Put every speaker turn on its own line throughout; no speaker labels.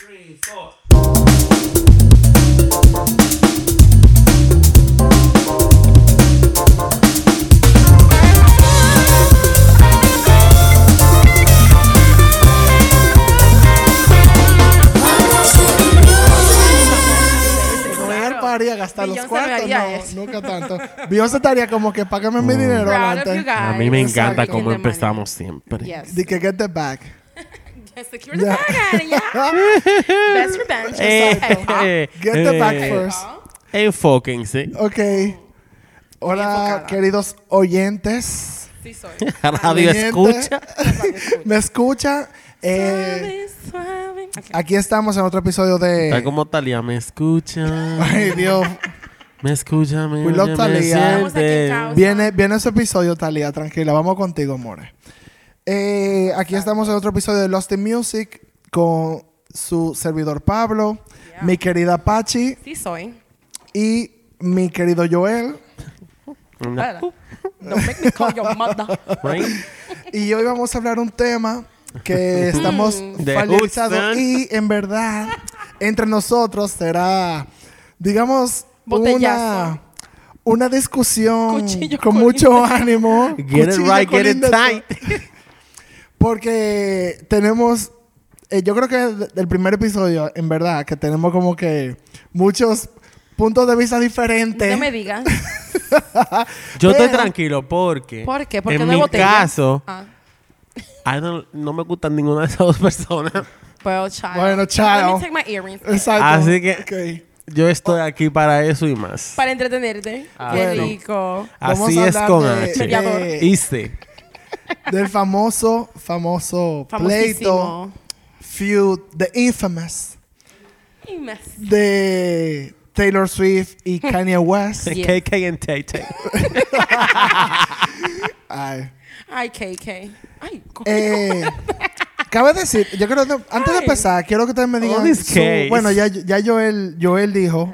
three, four.
Gastar los cuartos, no,
eso.
nunca tanto. Beyoncé estaría como que págame mi dinero adelante.
A mí me encanta cómo empezamos siempre.
Yes.
De que get the back.
Yes, secure the
Yeah.
bag, honey, yeah. Best revenge.
Eh, eh,
Get the back
eh,
first.
Enfóquense.
Ok. Hola, queridos oyentes.
Sí soy.
Radio escucha.
¿Me escucha? Eh,
Suave,
aquí estamos en otro episodio
Está
de...
como Talía, me escucha.
Ay, Dios.
Me escucha, me,
We love
me.
Viene, viene ese episodio, Talia, tranquila. Vamos contigo, more. Eh, aquí estamos en otro episodio de Lost in Music con su servidor Pablo,
Yeah.
mi querida Pachi
Sí soy.
y mi querido Joel.
Una-
Espera. Don't make me call your mother.
Right?
Y hoy vamos a hablar un tema que estestamos
De
familiarizados y en verdad entre nosotros será, digamos,
Botellazo.
una, una discusión
Cuchillo
con mucho ánimo.
Get it right, get it tight.
Porque tenemos, eh, yo creo que de- del primer episodio, en verdad, que tenemos como que muchos puntos de vista diferentes.
No me digas.
Yo estoy tranquilo porque.
¿Por qué? Porque
en
no
mi
botella.
caso,
Ah.
I don't- no me gustan ninguna de esas dos personas.
Well, child.
Bueno,
Let
child.
me take my earrings.
Exacto.
Así que-. Yo estoy aquí para eso y más.
Para entretenerte.
Ah,
Qué
bueno.
rico.
Así es con
de-
H.
De-
Hice.
Del famoso, famoso pleito, feud, the infamous,
más.
de Taylor Swift y Kanye West.
Yes.
KK and Tay Tay.
Ay.
Ay, KK. Ay,
Eh, cabe decir, yo creo que antes de empezar, quiero que ustedes me digan.
This
su- bueno, ya, ya Joel, Joel dijo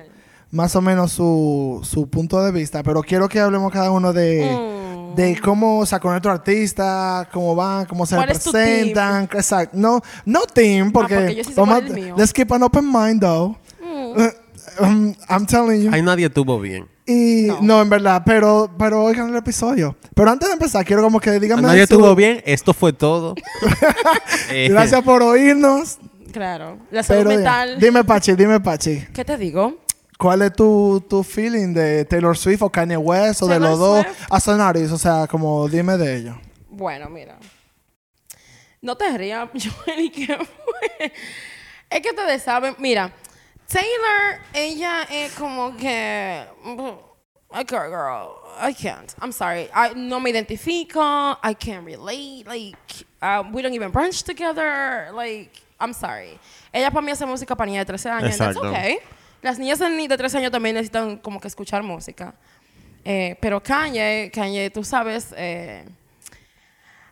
más o menos su, su punto de vista, pero quiero que hablemos cada uno de,
Mm.
De cómo, o sea, con otro artista, cómo van, cómo se
¿Cuál es tu
representan. Exacto. No, no team, porque,
porque yo sí sé cuál es el mío.
let's keep an open mind, though. Um, I'm telling you.
Ahí nadie tuvo bien.
Y no.
No.
en verdad, pero, pero oigan el episodio. Pero antes de empezar, quiero como que díganme.
Nadie
su-
tuvo bien. Esto fue todo. Eh,
Gracias por oírnos.
Claro. La salud
Pero ya.
mental.
dime, Pachi, dime, Pachi.
¿Qué te digo?
¿Cuál es tu, tu feeling de Taylor Swift o Kanye West o de los dos
Swift.
as an artist? O sea, como dime de ellos.
Bueno, mira. No te rías, Joel, ¿y qué fue? Es que ustedes saben, mira, Taylor, ella es como que. Okay, girl, I can't. I'm sorry. I, no me identifico. I can't relate. Like, um, we don't even brunch together. Like, I'm sorry. Ella para mí hace música para niñas de 13 años. That's
Exacto.
okay. Las niñas de de 13 años también necesitan como que escuchar música. Eh, pero Kanye, Kanye, tú sabes, eh,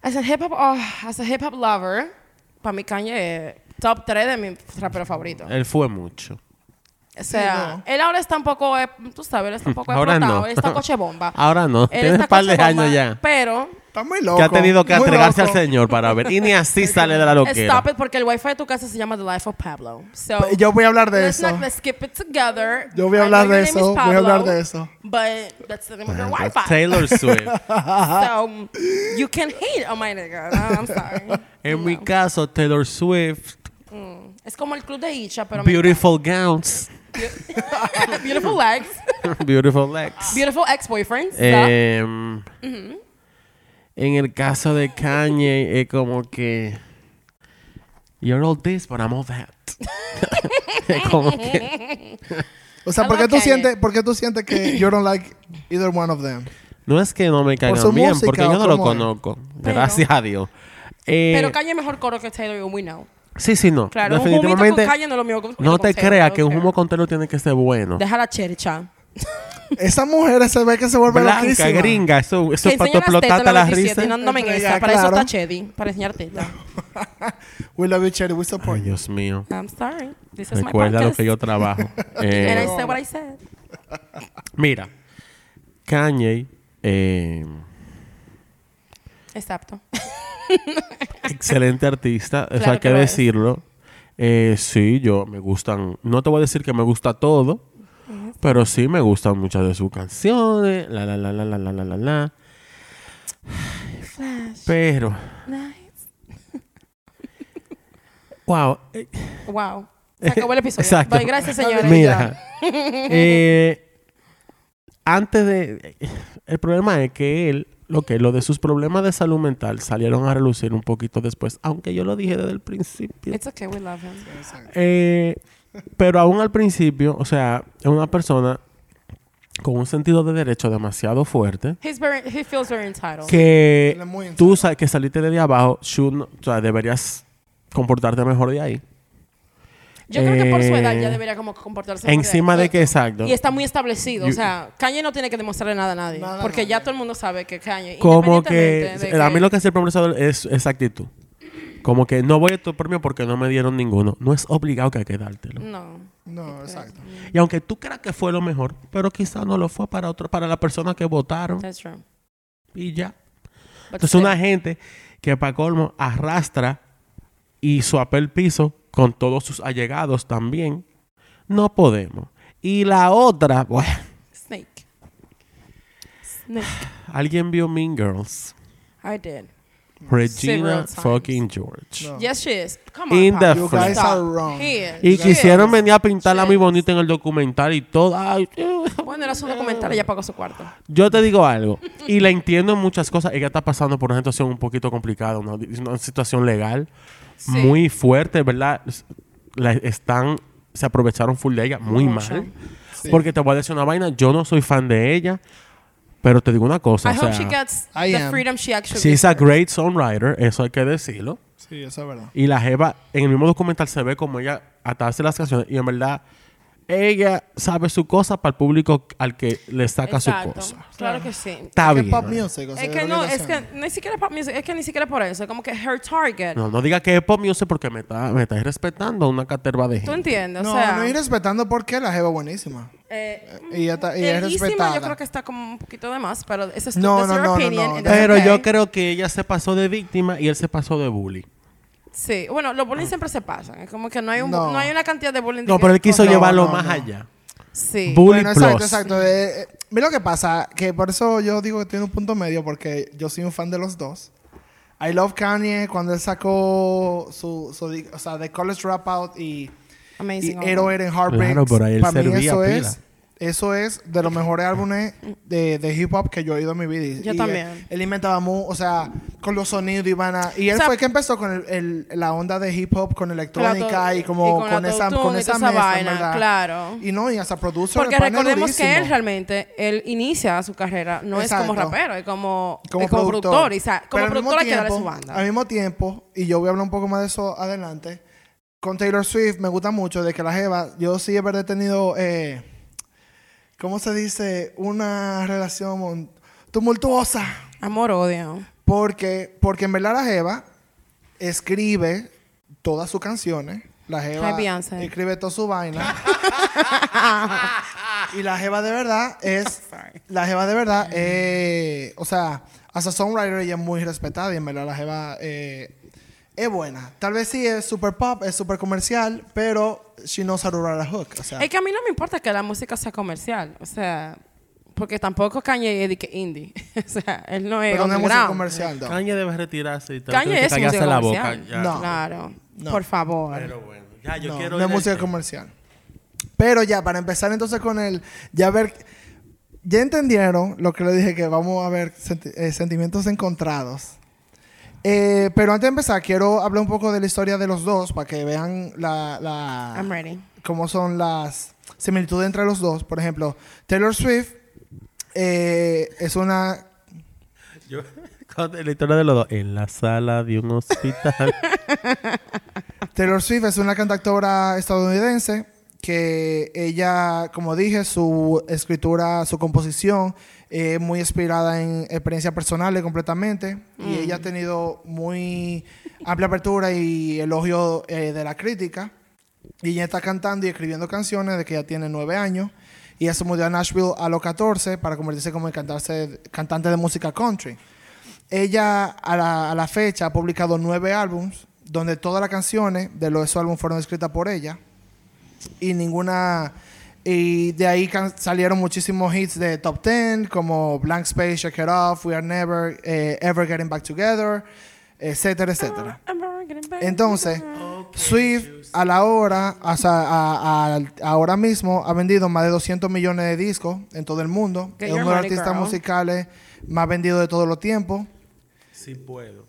as a hip hop, oh, hip hop lover, para mí Kanye es top 3 de mis raperos favoritos.
Él fue mucho.
O sea, él ahora está un poco, eh, tú sabes, él está un poco
Ahora
explotado.
no.
Él está coche bomba.
Ahora no.
Él
un par de años ya.
Pero,
Está muy loco.
Que ha tenido que entregarse al Señor para ver. Y ni así sale de la loquera.
stop it, porque el wifi de tu casa se llama The Life of Pablo. So,
Yo voy a hablar de
let's
eso.
not let's skip it together.
Yo voy a hablar de eso. Voy a hablar de eso.
But that's the name of your
That's
Wi-Fi.
Taylor Swift.
So, you can hate on my nigga. No, I'm sorry.
En mi caso, Taylor Swift.
Es como el club de Icha, pero me
Beautiful gowns.
beautiful legs,
Beautiful legs.
beautiful ex-boyfriends.
Em, En el caso de Kanye, es como que. You're all this, but I'm all that. es como que.
O sea, ¿por qué, tú
Kanye.
sientes, ¿por qué tú sientes que you don't like either one of them?
No es que no me caigan bien, porque yo no lo conozco.
Pero-
Gracias a Dios. Eh,
pero Kanye es mejor coro que Taylor, we know.
Sí, sí, no.
Claro, un humito con
Definitivamente.
Kanye no es lo mismo que un
No te creas que un humo con tiene que ser bueno.
Deja la chercha.
Esas mujeres se ve que se vuelven
Blanca,
loquísimas.
gringa, eso, eso es para tu explotarte la
los 17
risa.
no, no me
Ya,
engesta. Para eso está Chedi, para enseñar tetas.
We love you, Cherry. We support you.
Dios mío.
I'm sorry. This is my
Recuerda lo que yo trabajo.
And
Eh,
I said what I said.
mira, Kanye, eh,
Exacto.
Excelente artista, eso
Claro
hay que decirlo. Eh, sí, yo me gustan. No te voy a decir que me gusta todo, pero sí me gustan muchas de sus canciones. La, la, la, la, la, la, la, la, la.
Flash.
Pero,
Nice.
wow. eh,
Wow. Se acabó el episodio.
Exacto.
Bye, gracias, señores.
Mira, eh, antes de. El problema es que él, lo que lo de sus problemas de salud mental salieron a relucir un poquito después, aunque yo lo dije desde el principio.
It's okay, we love him.
Eh, pero aún al principio, o sea, es una persona con un sentido de derecho demasiado fuerte
He's very, he feels very entitled.
que tú sa- que saliste de abajo, should no- o sea, deberías comportarte mejor de ahí.
Yo creo que por su edad
Eh,
ya debería como comportarse
Encima de que, exacto.
Y está muy establecido.
You-
o sea, Kanye no tiene que demostrarle nada a nadie.
Nada
porque ya todo el mundo sabe que Kanye.
como que,
de
a mí lo que hace el profesor es esa actitud. Como que no voy a tu premio porque no me dieron ninguno. No es obligado que hay que dártelo.
No.
No, exacto.
Y aunque tú creas que fue lo mejor, pero quizá no lo fue para otro, para la persona que votaron
That's true.
y ya.
But
Entonces una gente que para colmo arrastra y suapea el piso con todos sus allegados también. No podemos. Y la otra, bueno,
Snake. Snake.
alguien vio Mean Girls.
I did.
Regina fucking George.
No.
Yes, she is. Come on.
In the
You
front.
guys are wrong.
He is.
Y
She
quisieron
is.
venir a pintarla muy
Yes.
bonita en el documental y todo. Ay.
Bueno, era su documental, ella pagó su cuarto.
Yo te digo algo, y la entiendo en muchas cosas. Ella está pasando por una situación un poquito complicada, una, una situación legal
Sí.
muy fuerte, ¿verdad? La están, se aprovecharon full de ella, muy
Mucho.
Sí.
mal. Porque te voy a decir una vaina, yo no soy fan de ella, pero te digo una cosa,
I
o
hope
sea,
she gets
I
the
am.
freedom she actually
she's a great songwriter, eso hay que decirlo.
Sí, eso es verdad.
Y la jeva, en el mismo documental se ve como ella atarse las canciones y en verdad ella sabe su cosa para el público al que le saca
Exacto.
su cosa.
Claro que sí.
Está
Es que
bien.
pop
¿no?
music, o sea,
Es que no, es que ni siquiera pop music, es que ni siquiera por eso, es como que her target.
No, no diga que es pop music porque me está, me está respetando una caterva de
¿Tú
gente.
entiendes?
No,
o sea,
no ir respetando porque la jeva es buenísima.
eh,
Y ella, está, y ella es respetada.
yo creo que está como un poquito de más, pero esa es tu
No, no, no, no,
opinion,
no.
that's
Pero
okay.
yo creo que ella se pasó de víctima y él se pasó de bully.
Sí, bueno, los bullying siempre se pasan. Es como que no hay, un,
No.
no. hay una cantidad de bullying.
No, pero él quiso
No,
llevarlo
no,
más
no.
allá.
Sí.
Bully
Bueno, exacto,
plus.
exacto. Eh, eh, mira lo que pasa, que por eso yo digo que tiene un punto medio, porque yo soy un fan de los dos. I love Kanye cuando él sacó su, su o sea, The College Dropout y, y
Amazing.
Claro, por ahí él
Para mí eso
pila.
es, eso es de los mejores álbumes de, de hip hop que yo he oído en mi vida.
Yo
y
también.
Él, él inventaba, mu- o sea, con los sonidos y van a- Y él
O sea,
fue el que empezó con el- el- la onda de hip hop, con electrónica y como
con
esa, con esa
vaina,
¿verdad?
claro.
Y no, y hasta producer.
Porque recordemos que él realmente, él inicia su carrera, no es como rapero, es como,
como,
es como productor. Y, sa- como
Pero
productor hay que darle su banda.
Al mismo tiempo, y yo voy a hablar un poco más de eso adelante, con Taylor Swift me gusta mucho de que la Jeva, yo sí he tenido, eh, ¿cómo se dice? Una relación tumultuosa.
Amor, odio.
Porque, porque en verdad la Jeva escribe todas sus canciones. La Jeva
Hi,
escribe toda su vaina. y la Jeva de verdad es. La Jeva de verdad, eh, o sea, as a songwriter ella es muy respetada y en verdad la Jeva eh, es buena. Tal vez sí es super pop, es super comercial, pero she knows how to write a hook. O sea,
Es que a mí no me importa que la música sea comercial, o sea, porque tampoco Kanye es de que indie. o sea, él no es
pero no es música comercial, though.
Kanye debe retirarse y tal.
Kanye es música
la boca.
comercial.
ya.
No.
Claro,
No.
por favor.
Pero bueno, ya yo
no,
quiero
no es música comercial. Pero ya, para empezar entonces con el... Ya ver... Ya entendieron lo que le dije, que vamos a ver senti- eh, sentimientos encontrados. Eh, pero antes de empezar, quiero hablar un poco de la historia de los dos para que vean la, la-
I'm ready.
cómo son las similitudes entre los dos. Por ejemplo, Taylor Swift eh, es una
Yo, con la historia de los dos. En la sala de un hospital.
Taylor Swift es una cantautora estadounidense que ella, como dije, su escritura, su composición es muy inspirada en experiencias personales completamente. Y ella ha tenido muy amplia apertura y elogio eh, de la crítica. Y ella está cantando y escribiendo canciones de que ya tiene nueve años. Y ella se mudó a Nashville a los 14 para convertirse como cantarse- cantante de música country. Ella a la, a la fecha ha publicado nueve álbums donde todas las canciones de los su álbum fueron escritas por ella. Y ninguna y de ahí salieron muchísimos hits de top 10 como Blank Space, Shake It Off, We Are Never eh, Ever Getting Back Together, etcétera, etcétera. Entonces, Swift a la hora, o sea, a- a- ahora mismo ha vendido más de 200 millones de discos en todo el mundo.
Get
es uno de los artistas
girl.
musicales más vendidos de todos los tiempos.
Sí puedo.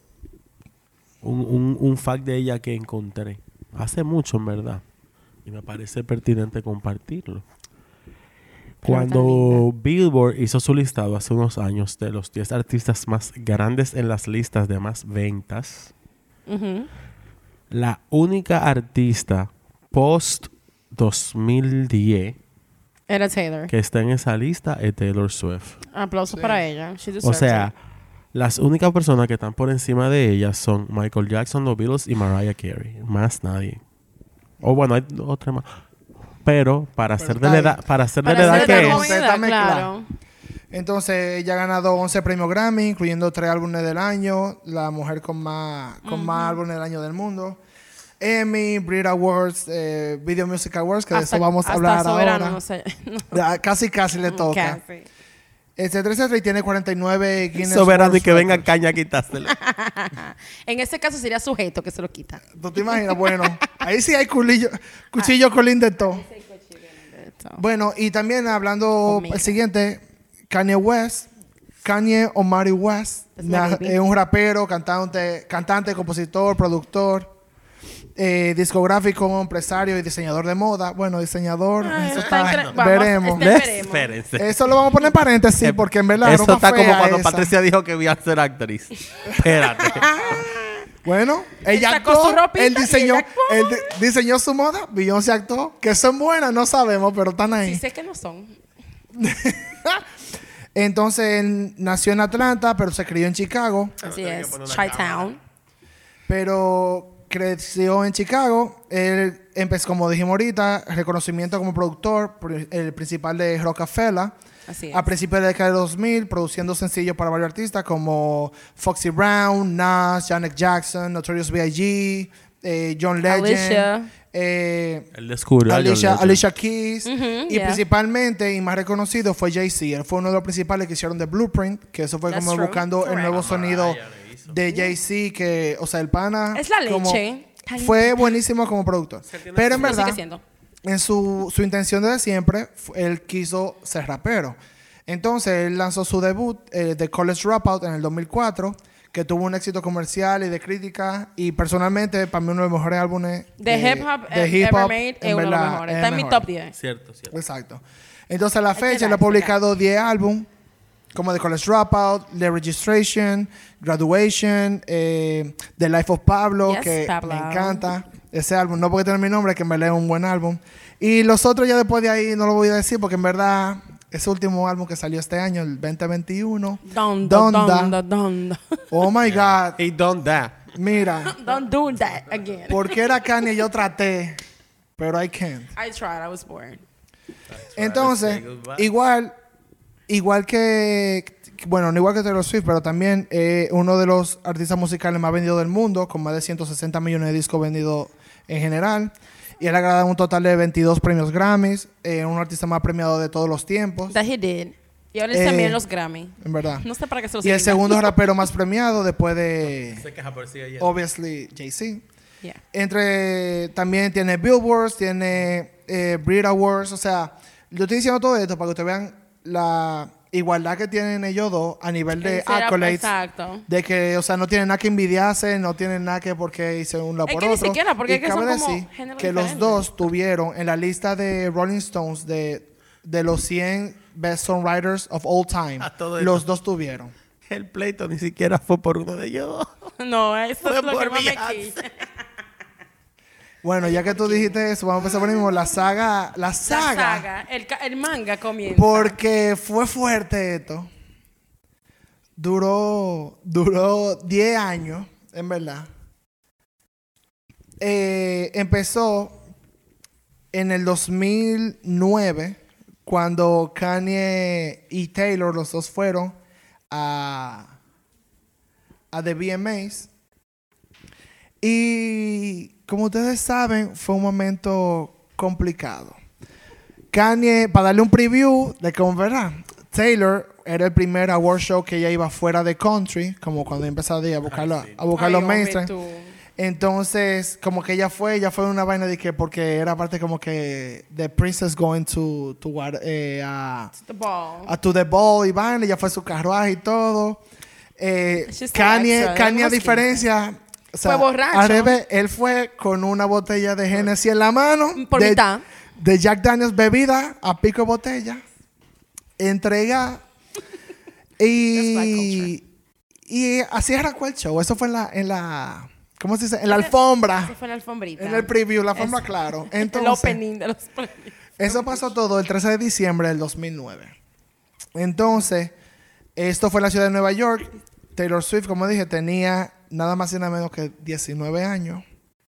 Un, un, un fact de ella que encontré. Hace mucho, en verdad. Y me parece pertinente compartirlo. Cuando Billboard hizo su listado hace unos años de los 10 artistas más grandes en las listas de más ventas, la única artista post 2010
Era Taylor.
que está en esa lista es Taylor Swift.
Aplausos
Sí.
para ella. She
O sea,
it.
las únicas personas que están por encima de ella son Michael Jackson, los Beatles y Mariah Carey. Más nadie. O bueno, hay otra más. Pero para ser de la edad, para ser de la edad que es,
Está
claro.
Entonces, ella ha ganado 11 premios Grammy, incluyendo 3 álbumes del año, la mujer con más, con más álbumes del año del mundo. Emmy, Brit Awards, eh, Video Music Awards, que de eso vamos a hablar
soberano,
ahora.
no sé.
Ya, Casi, casi le toca.
Casi.
Etcétera, y tiene 49 Guinness
soberano y
World
que venga
Records.
caña a quitárselo.
En ese caso sería sujeto que se lo quita.
¿Tú te imaginas? Bueno, ahí sí hay culillo, cuchillo colín de todo. Bueno, y también hablando
Omega.
el siguiente, Kanye West. Kanye Omari West
my
na- es un rapero, cantante, cantante, compositor, productor, eh, discográfico, empresario y diseñador de moda. Bueno, diseñador,
Ah,
eso
está
está-
entre- vamos,
veremos.
veremos.
Espérense.
Eso lo vamos a poner en paréntesis porque en verdad
Eso está como cuando
esa.
Patricia dijo que iba a ser actriz. Espérate.
Bueno, ella
sacó
actuó, él
y
diseñó,
ella actuó.
él di- diseñó su moda, Beyoncé actuó, que son buenas, no sabemos, pero están ahí.
Sí sé que no son.
Entonces él nació en Atlanta, pero se crió en Chicago.
Así es. Chi-Town.
Pero creció en Chicago. Él empezó, como dijimos ahorita, reconocimiento como productor, pr- el principal de Rockefeller.
Así es.
A principios de la década de 2000, produciendo sencillos para varios artistas como Foxy Brown, Nas, Janet Jackson, Notorious B.I.G., eh, John Legend,
Alicia.
eh,
Él descubrió
Alicia. Alicia Keys. Y
yeah.
principalmente, y más reconocido, fue Jay-Z. Él fue uno de los principales que hicieron de Blueprint, que eso fue
That's
como
true.
buscando el nuevo sonido
Mariah
de Jay-Z, que, o sea, el pana.
Es la
como-
leche.
fue buenísimo como productor. Pero en verdad, en su, su intención desde siempre, él quiso ser rapero. Entonces, él lanzó su debut eh, de College Dropout en el 2004, que tuvo un éxito comercial y de crítica. Y personalmente, para mí, uno de los mejores álbumes
De
eh,
hip hop
de
ever
hip hop,
made
en
es uno de los
verdad,
mejores.
es
Está en mi top 10.
Cierto, cierto.
Exacto. Entonces, a la
que
fecha, él ha publicado 10 álbumes, como The College Dropout, The Registration, Graduation, eh, The Life of Pablo,
Yes,
que
Pablo.
me encanta ese álbum. No porque tiene mi nombre, que me lee un buen álbum. Y los otros ya después de ahí no lo voy a decir, porque en verdad, ese último álbum que salió este año, el 2021,
Donda,
Donda.
donda, donda.
oh my God,
He done that.
mira,
Don't do that again.
porque era Kanye yo traté, pero I can't.
I tried, I was bored.
Entonces, igual, igual que, bueno, no igual que Taylor Swift, pero también eh, uno de los artistas musicales más vendidos del mundo, con más de 160 millones de discos vendidos en general. Y él ha ganado un total de 22 premios Grammys, eh, un artista más premiado de todos los tiempos,
That he did. Y ahora
Eh,
también los Grammy.
en verdad.
No sé para qué se los
Y el segundo rapero más premiado después de,
Se queja por sigue
obviously, Jay-Z.
Yeah.
Entre también tiene Billboards, tiene eh, Brit Awards, o sea, yo estoy diciendo todo esto para que ustedes vean la igualdad que tienen ellos dos a nivel de accolades.
Exacto.
De que, o sea, no tienen nada que envidiarse, no tienen nada que porque hice un lado
Es
por
que ni
otro.
siquiera, porque
Y
es que
cabe decir que los dos tuvieron en la lista de Rolling Stones de, de los 100 best songwriters of all time.
A todo
los dos tuvieron.
El pleito ni siquiera fue por uno de ellos.
No, eso
Fue
es lo que
por
más me.
Bueno, ya que tú dijiste eso, vamos a empezar por el mismo. La saga, la
La
saga,
saga. El, ca- el manga comienza.
porque fue fuerte esto. Duró, duró 10 años, en verdad. Eh, empezó en el 2009, cuando Kanye y Taylor, los dos fueron a, a The VMAs. Y como ustedes saben, fue un momento complicado. Kanye, para darle un preview de cómo verá, Taylor era el primer award show que ella iba fuera de country, como cuando empezó a buscar, lo- a buscar
Ay,
los mainstream.
tú.
Entonces, como que ella fue, ella fue una vaina de que porque era parte como que The Princess going to, to eh, a,
The ball.
a to the ball y vaina, ella fue su carruaje y todo. Eh, Kanye, Kanye a diferencia, o sea,
Fue borracho.
al revés, él fue con una botella de Hennessy en la mano,
Por
de,
mitad.
de Jack Daniels bebida a pico de botella, entrega y, y así arrancó el show. Eso fue en la, en la ¿cómo se dice? En la alfombra.
Eso fue en la alfombrita.
En el preview, la alfombra,
Eso.
claro.
el
Entonces,
opening de los premios.
eso pasó todo el 13 de diciembre del 2009. Entonces, esto fue en la ciudad de Nueva York. Taylor Swift, como dije, tenía nada más y nada menos que 19 años.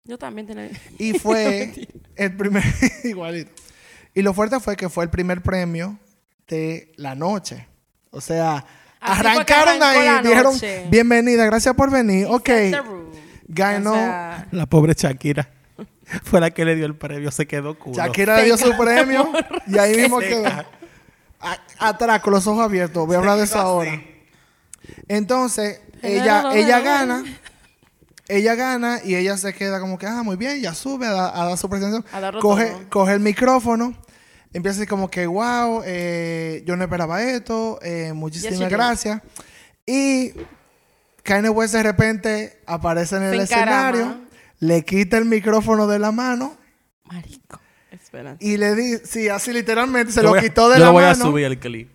Yo también tenía.
Y fue el primer, igualito. Y lo fuerte fue que fue el primer premio de la noche. O sea,
Así
arrancaron ahí, dijeron,
noche.
bienvenida, gracias por venir. Ok,
the room.
ganó.
O sea,
La pobre Shakira fue la que le dio el premio, se quedó culo.
Shakira le dio su premio y ahí mismo quedó. Atrás, con los ojos abiertos. Voy a hablar de eso ahora. Entonces, ella, ella gana. Ella gana y ella se queda como que, ah, muy bien, ya sube a, da- a dar su presentación.
A
Coge,
todo.
coge el micrófono, empieza así como que, wow, eh, yo no esperaba esto, eh, muchísimas gracias. Y Kanye West de repente aparece en el escenario, le quita el micrófono de la mano
Marico. Espera.
y le di, sí, así literalmente se
Yo
lo
a-
quitó de
yo
la
voy
mano.
a subir el clip.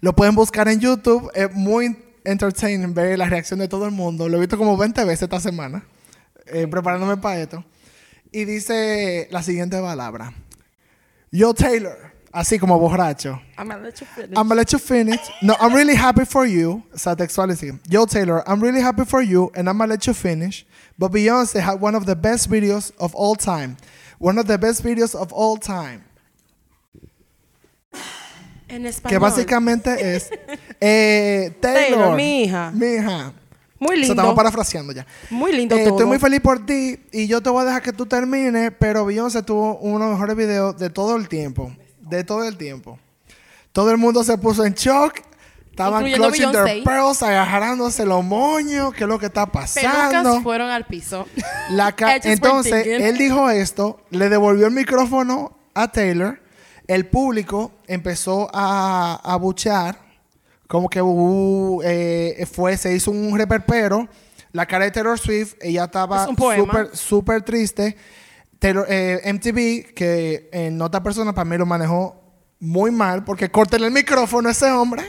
Lo pueden buscar en YouTube. Es muy entertaining ver la reacción de todo el mundo. Lo he visto como 20 veces esta semana, eh, preparándome para esto. Y dice la siguiente palabra. Yo, Taylor, así como borracho.
I'm gonna let you finish.
I'm gonna let you finish. No, I'm really happy for you. O sea, textual así. Yo, Taylor, I'm really happy for you and I'm gonna let you finish. But Beyonce had one of the best videos of all time. One of the best videos of all time.
En español.
Que básicamente es eh, Taylor,
Taylor, mi hija.
mi hija.
Muy
O sea,
lindo.
estamos parafraseando ya.
Muy lindo
Eh,
todo.
estoy muy feliz por ti y yo te voy a dejar que tú termines, pero Beyoncé tuvo uno de los mejores videos de todo el tiempo. De todo el tiempo. Todo el mundo se puso en shock. Estaban clutching their pearls, agarrándose los moños, qué es lo que está pasando.
Pelucas fueron al piso.
La Entonces, él dijo esto, le devolvió el micrófono a Taylor. El público empezó a, a buchear, como que uh, eh, fue, se hizo un reperpero. La cara de Taylor Swift, ella estaba súper, súper triste. Taylor- eh, MTV, que en otra persona para mí lo manejó muy mal, porque córtenle el micrófono a ese hombre.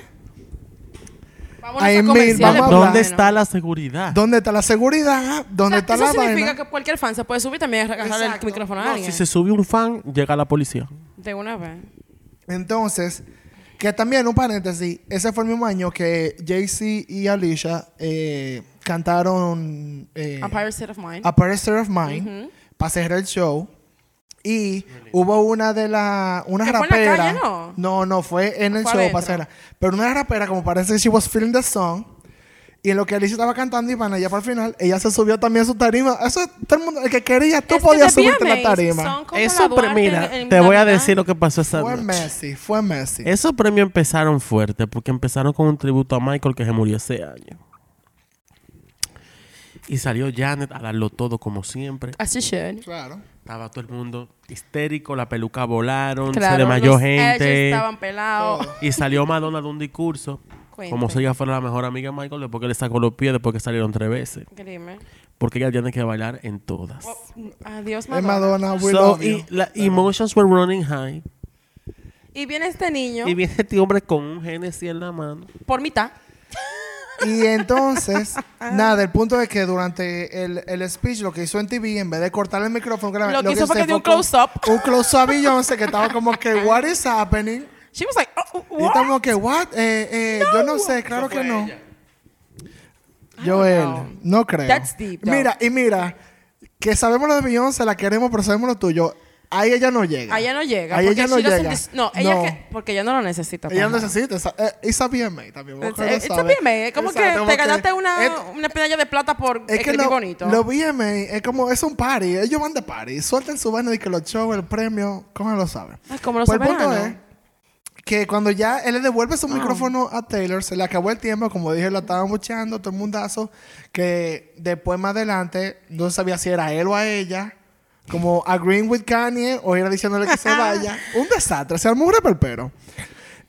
Ahí
a
mil, vamos a.
¿Dónde está la seguridad?
¿Dónde está la seguridad? ¿Dónde
O sea,
está
eso
la
significa
vaina?
que cualquier fan se puede subir también y agarrarle el micrófono a
No,
alguien.
si se sube un fan, llega la policía.
De una vez.
Entonces, que también, un paréntesis, ese fue el mismo año que Jay-Z y Alicia eh, cantaron eh,
Empire State of Mind.
A Paris State of Mind
Ujú.
para cerrar el show. Y hubo una de las... Una
¿Que fue en la
rapera.
calle, no?
no, no, fue en el
Fue
show para cerrar. Pero una rapera, como parece que she was feeling the song. Y en lo que Alicia estaba cantando y para ella para el final, ella se subió también a su tarima. Eso, todo el mundo, el que quería, tú
Es
podías subirte a la tarima.
Eso, mira,
en- en
te voy a decir lo que pasó esa
Fue
noche.
Messi, fue Messi.
Esos premios empezaron fuerte porque empezaron con un tributo a Michael que se murió ese año. Y salió Janet a darlo todo como siempre.
As you should.
Claro.
Estaba todo el mundo histérico, la peluca volaron, se
Claro,
desmayó
los
gente.
estaban pelados.
Y salió Madonna de un discurso.
Cuente.
Como si ella fuera la mejor amiga de Michael después que le sacó los pies después que salieron tres veces.
Dime.
Porque ella tiene que bailar en todas.
Oh, Adiós,
Es
Madonna.
Madonna, we
So,
love you.
y la emotions were running high.
Y viene este niño
Y viene este hombre con un Genesis en la mano.
por mitad.
Y entonces, nada, el punto es que durante el, el speech, lo que hizo en TV, en vez de cortar el micrófono, que era-
Lo que hizo fue que dio un close-up.
Un close-up a Beyoncé que estaba como que, what is happening?
She was like, oh,
Y
what?
estamos que, what? Eh, eh, Yo no sé, claro que no. Joel, no creo.
That's deep, though.
Mira, y mira, que sabemos lo de Beyoncé, la queremos, pero sabemos lo tuyo. Ahí ella no llega.
Allá no llega.
Ahí ella no llega.
dis- No, ella
No.
que... Porque ella no lo necesita.
Ella
para nada.
necesita. esa- eh, It's a BMA también.
It's,
que lo
it's a. BMA. Es como
Exacto,
que
como
te ganaste una,
es-
una medalla de plata por
Es que
escribir
lo-
bonito.
los BMA es como, es un party. Ellos van de party. Suelten su vaina de que los shows, el premio, ¿cómo lo saben?
Ay, como los
Pues el punto es que cuando ya él le devuelve
Ah.
su micrófono a Taylor, se le acabó el tiempo, como dije, la estaban bucheando todo el mundazo, que después más adelante no sabía si era él o a ella, como agreeing with Kanye o era diciéndole que se vaya. Un desastre, se armó un reperpero.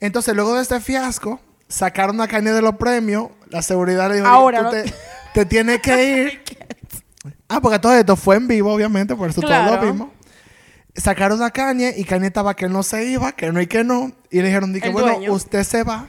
Entonces, luego de este fiasco, sacaron a Kanye de los premios, la seguridad le dijo,
Ahora
"Tú
no-
te, te tienes que ir. ah, porque todo esto fue en vivo, obviamente, por eso todo lo vimos sacaron a Kanye y Kanye estaba que no se iba, que no y que no. Y le dijeron, di que
El
bueno,
dueño.
usted se va.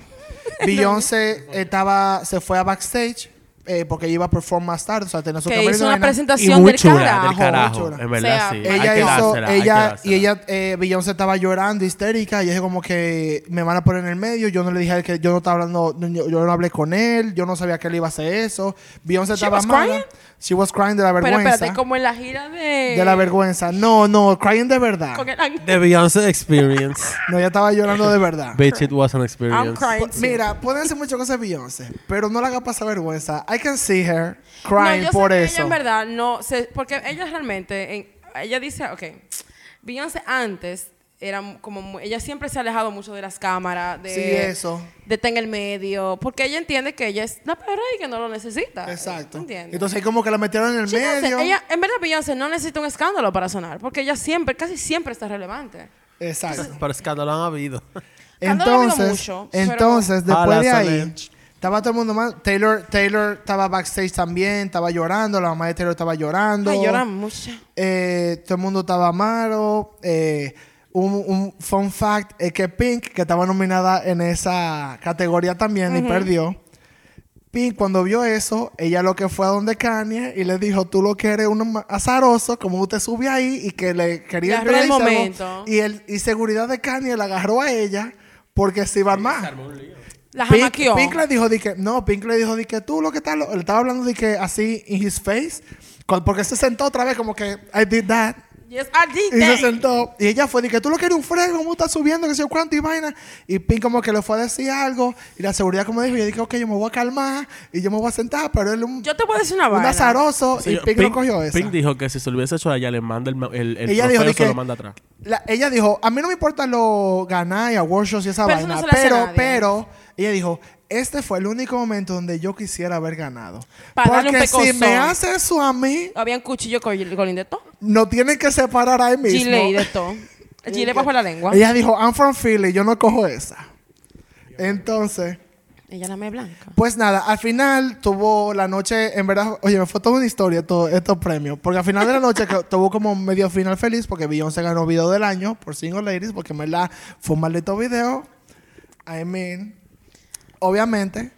Beyoncé estaba, se fue a backstage eh, porque iba a perform más tarde, o sea, tenía su
Que hizo una
vaina.
Y
presentación
muy
del
chula,
carajo.
del carajo.
chula.
En verdad,
O sea,
sí. Hay
Ella hizo,
dársela, hay que
ella, y ella, eh, Beyoncé estaba llorando, histérica, y ella dijo como que me van a poner en el medio, yo no le dije a él que yo no estaba hablando, no, yo, yo no hablé con él, yo no sabía que él iba a hacer eso. Beyoncé
She
estaba mala.
crying?
She was crying de la
Pero
vergüenza.
espérate, como en la gira de...
de la vergüenza. No, no, crying de verdad.
The Beyoncé Experience.
No, ella estaba llorando de verdad.
Bitch, it was an
I'm
experience.
crying.
Pu- Mira, pueden hacer muchas cosas de Beyoncé, pero no la haga pasar vergüenza. I can see her
No,
crying
yo sé
por
que
eso.
Ella en verdad no se, porque ella realmente, en- ella dice, ok, Beyoncé antes era como, ella siempre se ha alejado mucho de las cámaras, de,
Sí, eso.
de estar en el medio, porque ella entiende que ella es la perra y que no lo necesita.
Exacto.
¿Entiendes?
Entonces, como que la metieron en el
She doesn't-
medio.
ella, en verdad, Beyoncé no necesita un escándalo para sonar, porque ella siempre, casi siempre está relevante.
Exacto.
Pero escándalo han habido.
Habido
Entonces,
mucho, pero-
entonces después
Ojalá,
de ahí. Estaba todo el mundo mal. Taylor, Taylor estaba backstage también, estaba llorando. La mamá de Taylor estaba llorando.
Ay, lloran mucho.
Eh, todo el mundo estaba malo. Eh, un, un fun fact es que Pink, que estaba nominada en esa categoría también y perdió. Pink, cuando vio eso, ella lo que fue a donde Kanye y le dijo, tú lo que eres un azaroso, como usted sube ahí y que le quería
agarró el momento.
Y, el, y seguridad de Kanye la agarró a ella porque se iba más.
La
Pink,
jamaqueó.
Pink le dijo de que, no, Pink le dijo de que tú lo que estás, lo- le estaba hablando de que así in his face, porque se sentó otra vez como que I did that.
Yes, I did
Y se
that.
sentó. Y ella fue de que tú lo quieres un frego, ¿cómo estás subiendo? Que sé yo cuánto y vaina. Y Pink como que le fue a decir algo. Y la seguridad como dijo, y yo dije, ok, yo me voy a calmar y yo me voy a sentar, pero él un,
Yo te voy a decir una
un
vaina.
azaroso.
Sí,
y
yo-
Pink, no cogió eso.
Pink dijo que si se lo hubiese hecho a ella, le manda el, el, el
Ella dijo
se lo manda atrás.
La- ella dijo, a mí no me importa lo ganar y award shows y esa
Pero eso
vaina,
no se a
pero,
nadie.
pero, ella dijo, este fue el único momento donde yo quisiera haber ganado.
Para darle un
Porque si me hace eso a mí,
Habían cuchillo con Colin de todo.
no tienen que separar ahí mismo.
Gilet de todo. Gilet bajo la lengua.
Ella dijo, I'm from Philly, yo no cojo esa. Entonces,
Ella la me blanca.
pues nada, al final tuvo la noche, en verdad, oye, me fue toda una historia todo, estos premios. Porque al final de la noche que tuvo como medio final feliz porque Beyoncé ganó video del año por Single Ladies, porque en verdad fue un maldito video. I mean, obviamente.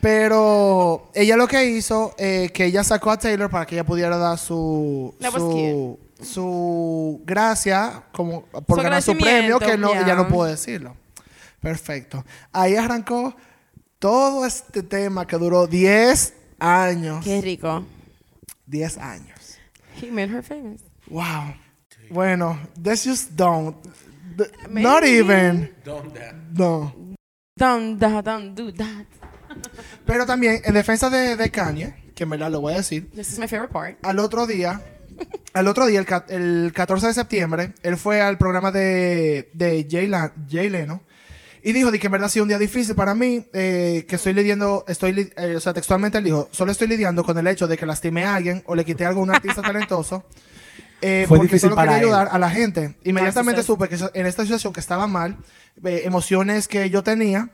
Pero ella lo que hizo, eh, que ella sacó a Taylor para que ella pudiera dar su,
That
su, su gracia como por
Su
ganar su premio, que no, ella no pudo decirlo. Perfecto. Ahí arrancó todo este tema que duró 10 años.
Qué rico.
10 años.
He made her famous.
Wow. Bueno, that's just don't. th- Not even. No.
Don't, da- don't do that.
Pero también, en defensa de, de Kanye, que en verdad lo voy a decir,
This is my favorite part.
al otro día, al otro día, el, ca- el 14 de septiembre, él fue al programa de, de Jay, La- Jay Leno y dijo de que en verdad ha sido un día difícil para mí, eh, que estoy lidiando, estoy, li- eh, o sea, textualmente él dijo, solo estoy lidiando con el hecho de que lastimé a alguien o le quité algo a un artista talentoso. Eh,
Fue
porque
difícil
solo
para
quería
él.
ayudar a la gente. Inmediatamente
Narcisismo.
supe que eso- en esta situación que estaba mal, eh, emociones que yo tenía,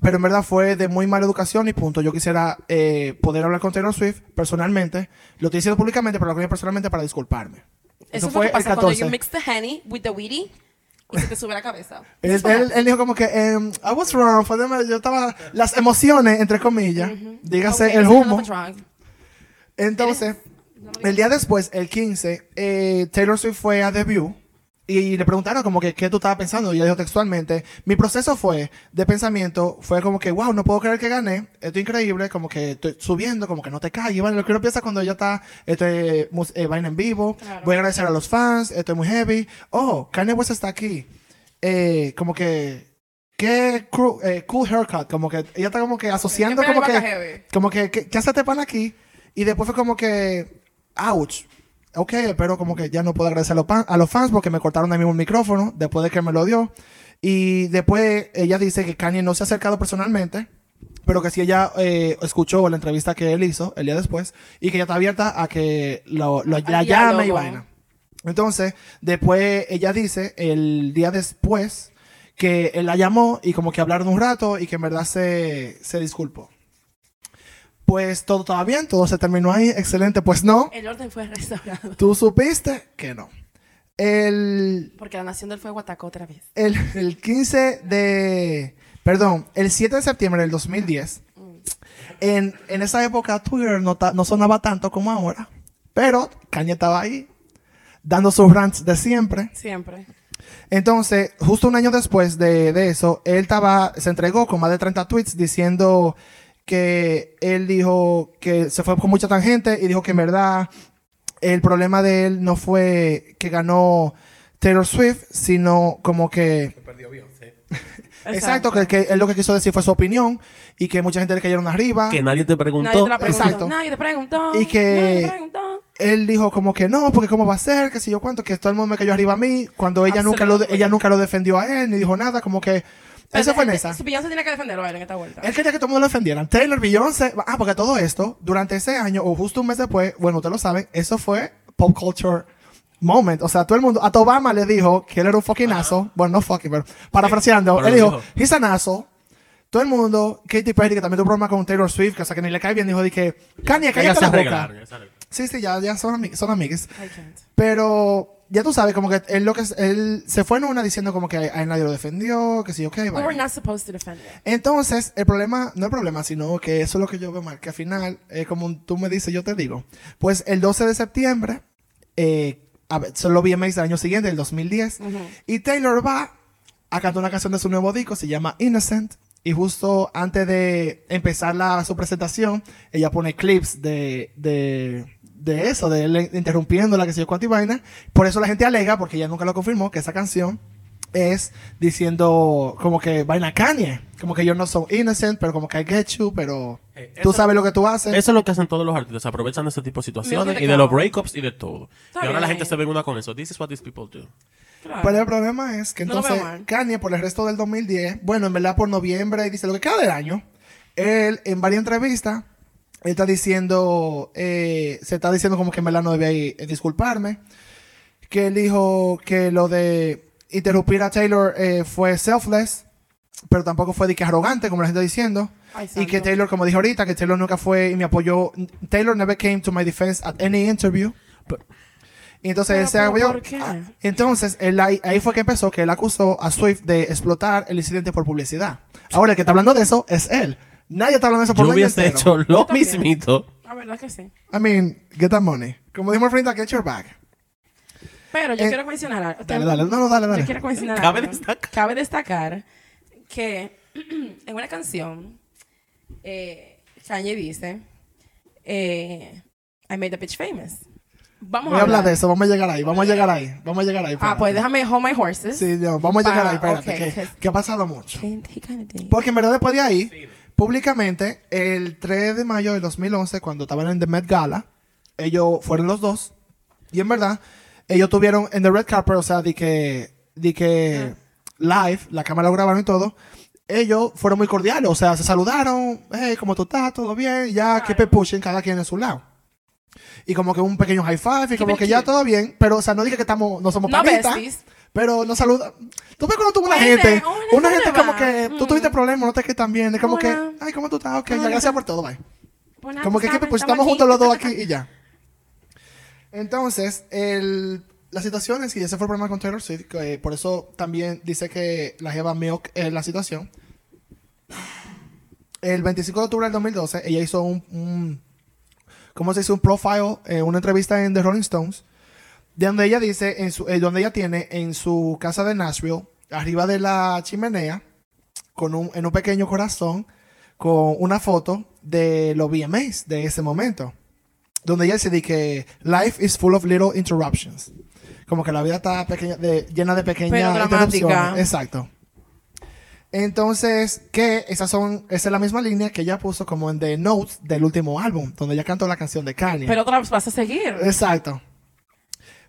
pero en verdad fue de muy mala educación y punto. Yo quisiera eh, poder hablar con Taylor Swift personalmente. Lo estoy diciendo públicamente, pero lo hago personalmente para disculparme.
Eso, fue, lo que pasa cuando you mix the honey with the weedy y se te sube la cabeza.
Él, él- él dijo como que em, I was wrong, fue de- yo estaba las emociones entre comillas, dígase
Okay,
el humo.
a drug.
El día después, el 15, eh, Taylor Swift fue a The View y le preguntaron como que qué tú estabas pensando y ella dijo textualmente, mi proceso fue de pensamiento, fue como que, wow, no puedo creer que gané, esto es increíble, como que estoy subiendo, como que no te calles, bueno, lo que uno piensa cuando ella está, este, eh, vaina en vivo,
Claro.
voy a agradecer a los fans, esto es muy heavy, oh, Kanye West está aquí, eh, como que, qué cru- eh, cool haircut, como que ella está como que asociando como que...
a heavy.
Como que, ¿qué, qué hace este pan aquí? Y después fue como que, ouch. Ok, pero como que ya no puedo agradecer a los, pan- a los fans porque me cortaron de mismo el micrófono después de que me lo dio. Y después ella dice que Kanye no se ha acercado personalmente, pero que sí ella eh, escuchó la entrevista que él hizo el día después y que ella está abierta a que lo, la llame y vaina. Entonces, después ella dice, el día después, que él la llamó y como que hablaron un rato y que en verdad se, se disculpó. Pues todo estaba bien, todo se terminó ahí, excelente. Pues no,
El orden fue restaurado.
tú supiste que no. El,
Porque la Nación del Fuego atacó otra vez.
el, el 15 de, perdón, el 7 de septiembre del 2010, en, en esa época Twitter no, ta- no sonaba tanto como ahora, pero Kanye estaba ahí, dando sus rants de siempre.
Siempre.
Entonces, justo un año después de, de eso, él estaba, se entregó con más de 30 tweets diciendo que él dijo que se fue con mucha tangente y dijo que en verdad el problema de él no fue que ganó Taylor Swift, sino como que... Exacto, que, que él lo que quiso decir fue su opinión y que mucha gente le cayeron arriba.
Que nadie te
Nadie
preguntó.
te la preguntó.
Exacto.
Nadie te preguntó.
Y que-
Nadie te preguntó.
él dijo como que no, porque cómo va a ser, que si yo cuánto, que todo el mundo me cayó arriba a mí, cuando ella nunca lo, ella nunca lo defendió a él, ni dijo nada, como que... Eso fue en esa.
Su Beyoncé tiene que defenderlo a él en esta vuelta.
Él quería que todo el mundo lo defendieran. Taylor, Beyoncé. Ah, porque todo esto, durante ese año, o justo un mes después, bueno, ustedes lo saben, eso fue pop culture moment. O sea, todo el mundo, a Obama le dijo que él era un fucking aso. Bueno, no fucking, pero parafraseando,
Pero
él dijo, he's an asshole. Todo el mundo, Katy Perry, que también tuvo un problema con Taylor Swift, que o sea, que ni le cae bien, dijo de que, Kanye, cállate
se
la boca. Sí, sí, ya, ya son, ami- son amigas.
I can't.
Pero ya tú sabes, como que él lo que él se fue en una diciendo como que a él nadie lo defendió, que sí, ok,
were not supposed to defend it.
Entonces, el problema, no el problema, sino que eso es lo que yo veo mal, que al final, eh, como tú me dices, yo te digo. Pues el 12 de septiembre, eh, a ver, VMAs del año siguiente, el 2010, y Taylor va a cantar una canción de su nuevo disco, se llama Innocent, y justo antes de empezar la, su presentación, ella pone clips de, de, de eso, de él interrumpiéndola, que sé yo cuánto y vaina. Por eso la gente alega, porque ella nunca lo confirmó, que esa canción es diciendo como que vaina Kanye. Como que yo no soy innocent, pero como que I get you, pero
Eh,
tú
eso-
sabes lo que tú haces.
Eso es lo que hacen todos los artistas. Aprovechan de ese tipo de situaciones y de los breakups y de todo.
Está
y ahora la gente se ve una con eso. This is what these people do.
Claro.
Pero el problema es que entonces. Kanye por el resto del 2010, bueno, en verdad por noviembre, dice lo que queda del año, él en varias entrevistas, está diciendo, eh, se está diciendo como que en verdad no debía ir- eh, disculparme, que él dijo que lo de interrumpir a Taylor eh, fue selfless, pero tampoco fue de que arrogante, como la gente está diciendo.
Ay,
Y que. Taylor, como dije ahorita, que Taylor nunca fue y me apoyó. Taylor never came to my defense at any interview. Y entonces
Pero,
él se
pero,
apoyó.
¿por qué?
Entonces, él ahí, ahí fue que empezó que él acusó a Swift de explotar el incidente por publicidad. Ahora, el que está hablando de eso es él. Nadie está hablando de eso por
Yo
año
hubiese
entero.
hecho lo
Yo también.
mismito.
La verdad que sí.
I mean, get that money. Como dijimos ahorita, get your bag.
Pero yo
Eh,
quiero mencionar algo.
Dale, dale. No, no, dale,
Yo
dale.
quiero mencionar
Cabe
algo.
destacar.
Cabe destacar que en una canción eh, Kanye dice eh, I made the bitch famous. Vamos
Voy a hablar de eso. Vamos a llegar ahí. Vamos a llegar ahí. Vamos a llegar ahí.
Ah,
espérate.
pues déjame hold my horses.
Sí, no, vamos a llegar ahí. Espérate.
ok,
que,
que-
que ha pasado mucho.
He- he kinda did.
Porque en verdad después de ahí, públicamente, el 3 de mayo del 2011, cuando estaban en The Met Gala, ellos fueron los dos. Y en verdad, ellos tuvieron en The Red Carpet, o sea, de que, de que live, la cámara lo grabaron y todo. Ellos fueron muy cordiales, o sea, se saludaron, hey, ¿cómo tú estás? ¿Todo bien? Ya, keep it pushing, cada quien en su lado. Y como que un pequeño high five, y como que ya todo bien, pero, o sea, no dije que estamos, no somos
No besties.
Pero nos saluda. Tú ves cuando tú una gente, una
¿cómo
gente como que tú
Mm.
tuviste problemas, no te que tan bien, es como que, ay, ¿cómo tú estás? Ok, ya, gracias por todo, bye. Como que, pues estamos juntos los dos aquí y ya. Entonces, el, la situación es que ese fue el problema con Taylor Swift, que, eh, por eso también dice que la lleva Milk la situación. El 25 de octubre del 2012, ella hizo un, un ¿cómo se dice? Un profile, eh, una entrevista en The Rolling Stones, donde ella dice, en su, eh, donde ella tiene en su casa de Nashville, arriba de la chimenea, con un, en un pequeño corazón, con una foto de los VMAs de ese momento. Donde ella dice que life is full of little interruptions. Como que la vida está pequeña, de- llena de pequeñas interrupciones. Exacto. Entonces, que esas son, esa es la misma línea que ella puso como en The Notes del último álbum, donde ella cantó la canción de Kanye.
Pero otra vez vas a seguir.
Exacto.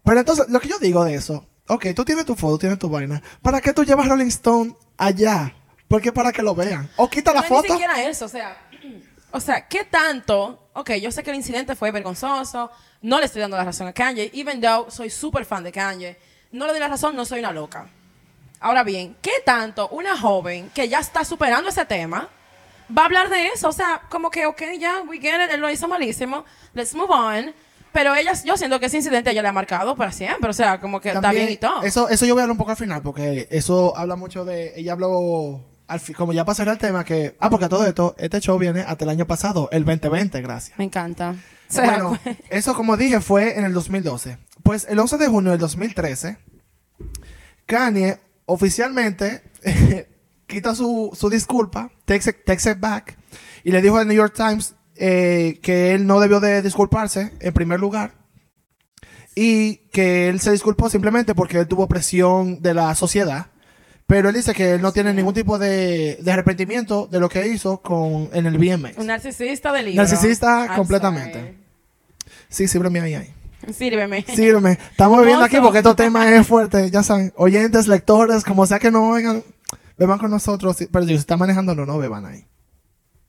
Pero entonces, lo que yo digo de eso, ok, tú tienes tu foto, tienes tu vaina. ¿Para qué tú llevas Rolling Stone allá? Porque para que lo vean. O quita la
No,
foto.
Ni siquiera eso, o sea, o sea, ¿qué tanto? Ok, yo sé que el incidente fue vergonzoso, no le estoy dando la razón a Kanye, even though soy súper fan de Kanye, no le doy la razón, no soy una loca. Ahora bien, ¿qué tanto una joven que ya está superando ese tema va a hablar de eso? O sea, como que, ok, ya, we get it, él lo hizo malísimo, let's move on. Pero ella, yo siento que ese incidente ella le ha marcado para siempre, o sea, como que está bien y todo.
Eso, eso yo voy a hablar un poco al final, porque eso habla mucho de. Ella habló. Al fi- como ya pasará el tema, que. Ah, porque a todo esto, este show viene hasta el año pasado, el 2020, gracias.
Me encanta.
Bueno, eso como dije fue en el 2012. Pues el 11 de junio del 2013, Kanye oficialmente quita su, su disculpa, takes it, takes it back, y le dijo al New York Times eh, que él no debió de disculparse en primer lugar y que él se disculpó simplemente porque él tuvo presión de la sociedad. Pero él dice que él no tiene ningún tipo de, de arrepentimiento de lo que hizo con, en el BMX.
un narcisista del libro.
Narcisista
I'm
completamente. Sí, sírveme ahí, ahí.
sorry. Sírveme.
Sírveme. Estamos bebiendo aquí porque estos temas es fuerte, ya saben. Oyentes, lectores, como sea que no oigan, beban con nosotros. Pero si está manejando, no, no beban ahí.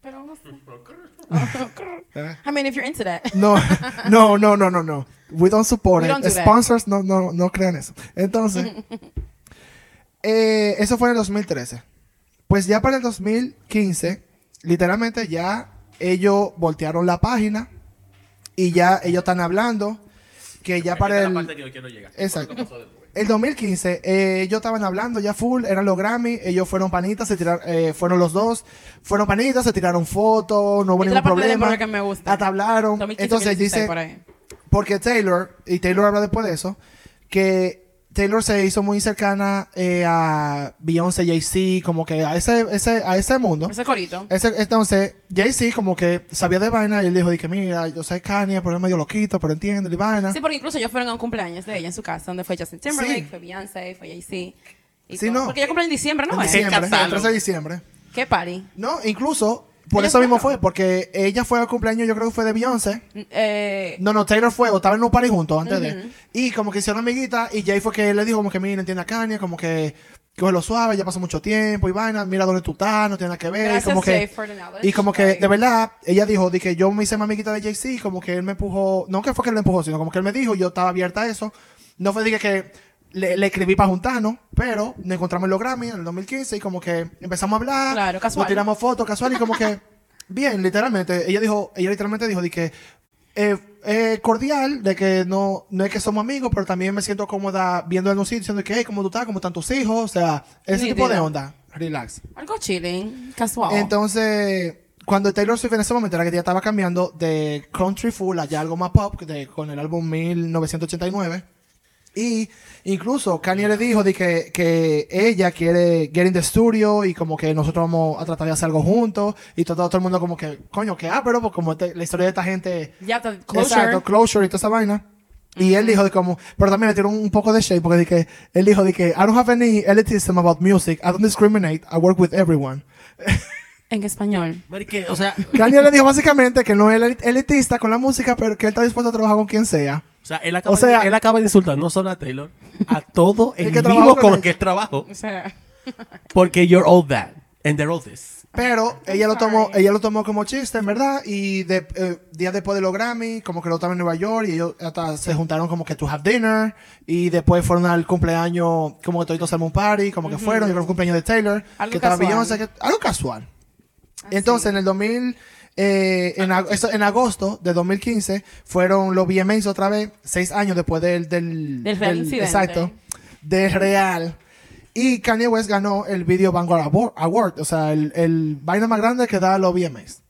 Pero no sé.
¿Eh?
I mean, if you're into that.
No, no, no, no, no, no. We don't support
We
it.
don't do that.
Sponsors, no, no, no crean eso. Entonces, eh, eso fue en el 2013. Pues ya para el 2015, literalmente ya ellos voltearon la página y ya ellos están hablando que ya para el...
que yo quiero llegar.
Exacto. El 2015, eh, ellos estaban hablando ya full, eran los Grammy, ellos fueron panitas, se tiraron, eh, fueron los dos, fueron panitas, se tiraron fotos, no hubo ningún problema.
que me gusta.
Hasta hablaron.
2015,
Entonces
2016,
dice,
por ahí.
porque Taylor, y Taylor habla después de eso, que Taylor se hizo muy cercana eh, a Beyoncé, Jay-Z, como que a ese, ese, a ese mundo.
Ese corito.
Ese, entonces, Jay-Z como que sabía de vaina y él dijo, que mira, yo soy Kanye, pero es medio loquito, pero entiende, y vaina.
Sí, porque incluso ellos fueron a un cumpleaños de ella en su casa, donde fue Justin Timberlake,
Sí.
fue Beyoncé, fue Jay-Z.
Sí,
todo.
no.
Porque ella cumple en diciembre, ¿no?
en diciembre, el
catálogo.
13 de diciembre.
¿Qué party?
No, incluso, por eso mismo
fue.
porque ella fue al cumpleaños, yo creo que fue de Beyoncé.
Eh,
No, no, Taylor fue, o estaba en un party juntos antes de. Y como que hicieron amiguita, y Jay fue que le dijo, como que, mira, entiende a Kanye, como que, lo suave, ya pasó mucho tiempo, y vaina, mira dónde tú estás, no tiene nada que ver. y como
Jay,
que,
for the knowledge.
y como que, de verdad, ella dijo, de que yo me hice más amiguita de Jay-Z, como que él me empujó, no que fue que él me empujó, sino como que él me dijo, yo estaba abierta a eso. No fue de que, que le, le escribí para juntarnos, pero nos encontramos en los Grammy en el 2015 y como que empezamos a hablar.
Claro, casual.
Nos tiramos fotos casual y como que, bien, literalmente. Ella dijo, ella literalmente dijo de que eh, eh, cordial, de que no, no es que somos amigos, pero también me siento cómoda viendo en un sitio diciendo que, hey, ¿cómo tú estás? ¿Cómo están tus hijos? O sea, ese tipo de onda. Relax.
Algo chilling, casual.
Entonces, cuando Taylor Swift en ese momento era que ella estaba cambiando de country full a ya algo más pop de, con el álbum 1989. Y incluso Kanye le dijo de que, que ella quiere get in the studio y como que nosotros vamos a tratar de hacer algo juntos. Y todo, todo el mundo como que, coño, que ah, pero pues como este- la historia de esta gente
ya está, closure.
Exacto, closure y toda esa vaina. Y él dijo de como, pero también le tiró un, un poco de shade porque dije, él dijo de que I don't have any elitism about music, I don't discriminate, I work with everyone.
En español.
Marique, o sea,
Kanye le dijo básicamente que no es elit- elitista con la música, pero que él está dispuesto a trabajar con quien sea.
O sea, él acaba,
O sea-
de, él acaba de insultar no solo a Taylor, a todo el
que trabajó con
el que él trabajó.
O sea,
Porque you're all that. And they're all this.
Pero ella lo tomó, ella lo tomó como chiste, en verdad, y de, eh, días después de los Grammy, como que lo estaba en Nueva York, y ellos hasta se juntaron como que to have dinner, y después fueron al cumpleaños, como que toditos hicimos un party, como que fueron, creo que el cumpleaños de Taylor,
Algo
que estaba
casual.
Beyoncé, que- algo casual. Entonces, en el 2000, eh, en, ag- eso- en agosto de 2015, fueron los VMAs otra vez, seis años después del... Del,
Del.
Exacto. Del real. Y Kanye West ganó el Video Vanguard Award, Award, o sea, el, el vaina más grande que da los VMAs.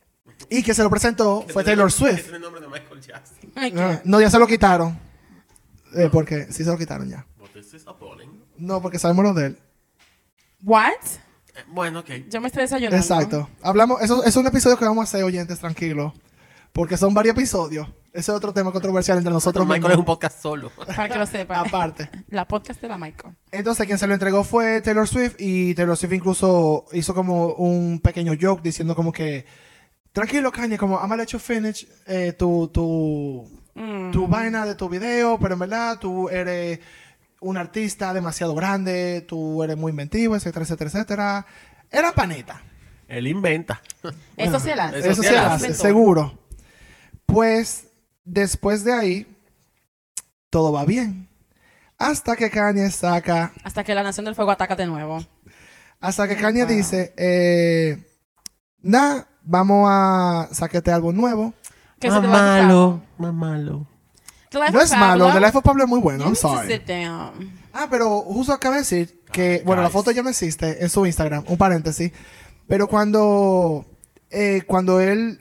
Y que se lo presentó fue Taylor Swift.
el nombre de Michael Jackson.
ay, qué-
Ah, No, ya se lo quitaron. Eh, porque sí se lo quitaron ya. No, porque sabemos lo de él.
What?
Bueno, ok.
Yo me estoy desayunando.
Exacto. Hablamos, eso es un episodio que vamos a hacer, oyentes, tranquilos. Porque son varios episodios. Ese es otro tema controversial entre nosotros
Michael es un podcast solo.
Para que lo sepan.
Aparte.
La podcast de la Michael.
Entonces, quien se lo entregó fue Taylor Swift y Taylor Swift incluso hizo como un pequeño joke diciendo como que tranquilo, Kanye, como I'm gonna let you finish eh, tu, tu,
Mm.
tu vaina de tu video, pero en verdad tú eres un artista demasiado grande, tú eres muy inventivo, etcétera, etcétera, etcétera. Era panita.
Él inventa.
Eso sí la
Eso
Eso
sí
se
la
hace, seguro. Pues después de ahí, todo va bien. Hasta que Kanye saca
Hasta que la Nación del Fuego ataca de nuevo.
Hasta que Kanye dice, eh, nah, vamos a sacar este álbum nuevo.
Que
Más
se te va a gustar.
malo. Más malo.
The Life
No
of
es malo,
Pablo,
The Life of Pablo es muy
you
bueno, I'm
need to
sorry.
sit down.
Ah, pero justo acaba de decir que, bueno, la
guys.
foto ya no existe en su Instagram, un paréntesis. Pero cuando, eh, cuando él,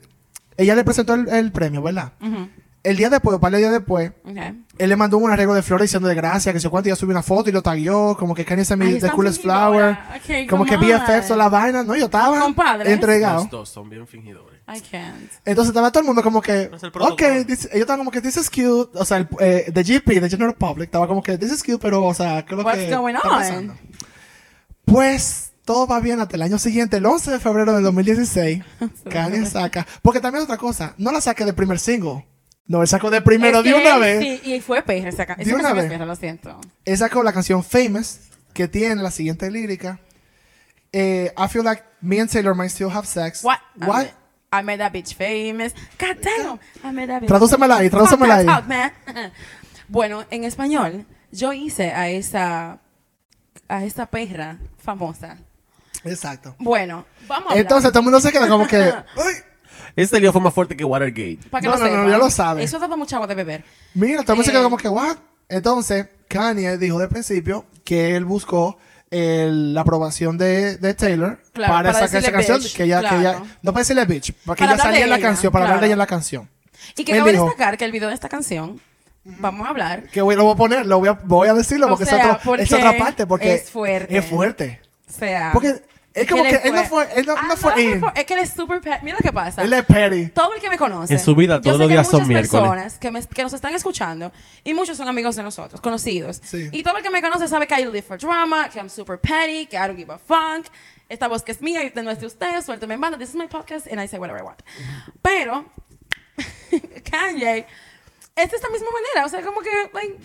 ella le presentó el, el premio, ¿verdad?
Ujú.
El día después, un par de días después,
Okay.
él le mandó un arreglo de flores diciendo de gracias, que sé cuánto, y ella subió una foto y lo taguió, como que Kanye se me the
están
coolest flower.
Okay,
Como que
come on.
BFFs o la vaina, ¿no? Yo estaba
Compadres.
entregado.
Los dos son bien fingidores.
I can't.
Entonces estaba todo el mundo como que,
Es el protocolo.
ok, this- ellos estaban como que, this is cute, o sea, el, eh, the GP, the General Public, estaba como que, this is cute, pero, o sea, ¿qué es lo
What's
que
going
está
on?
pasando? Pues, todo va bien hasta el año siguiente, el 11 de febrero del 2016, Kanye saca, porque también otra cosa, no la saque de primer single, no, él sacó de primero
Es
de una vez,
Sí, y fue perra esa, ca-
De
esa
una vez.
perra, lo siento.
él sacó la canción Famous, que tiene la siguiente lírica, eh, I feel like me and Taylor might still have sex.
What?
What?
I made that bitch famous. God damn. I made that bitch
Tradúcemela ahí,
famous.
tradúcemela ahí.
man. bueno, en español, yo hice a esa a esta perra famosa.
Exacto.
Bueno, vamos a.
Entonces todo el mundo se queda como que, "Uy,
Ese lío fue más fuerte que Watergate.
Para que
no,
lo
no, no, ya lo sabe.
Eso daba mucha agua de beber.
Mira, todo el mundo se
Eh.
quedó como que, ¿what? Entonces, Kanye dijo de principio que él buscó el- la aprobación de, de Taylor
Claro,
para,
para
sacar esa canción.
bitch,
que ella, que ella, no para decirle bitch, para que
Para
ella saliera en la
ella,
canción, para hablar de ella en la canción.
Y que cabe destacar que el video de esta canción, vamos a hablar.
Que voy, lo voy a poner, lo voy a, voy a decirlo
O
porque,
sea,
es, otro-
porque
es otra parte, porque
es fuerte.
Es fuerte.
O sea.
Porque es como
él
que él no fue, él no,
Ah,
no fue in.
Es que él es súper. pe- Mira lo que pasa.
Él es petty.
todo el que me conoce.
En su vida,
yo
todos los
que
días son
muchas
miércoles.
personas que, me- que nos están escuchando y muchos son amigos de nosotros, conocidos.
Sí.
Y todo el que me conoce sabe que I live for drama, que I'm super petty, que I don't give a fuck. Esta voz que es mía y no es de ustedes, suélteme en banda. This is my podcast and I say whatever I want. Pero, Kanye es de esta misma manera. O sea, como que, like,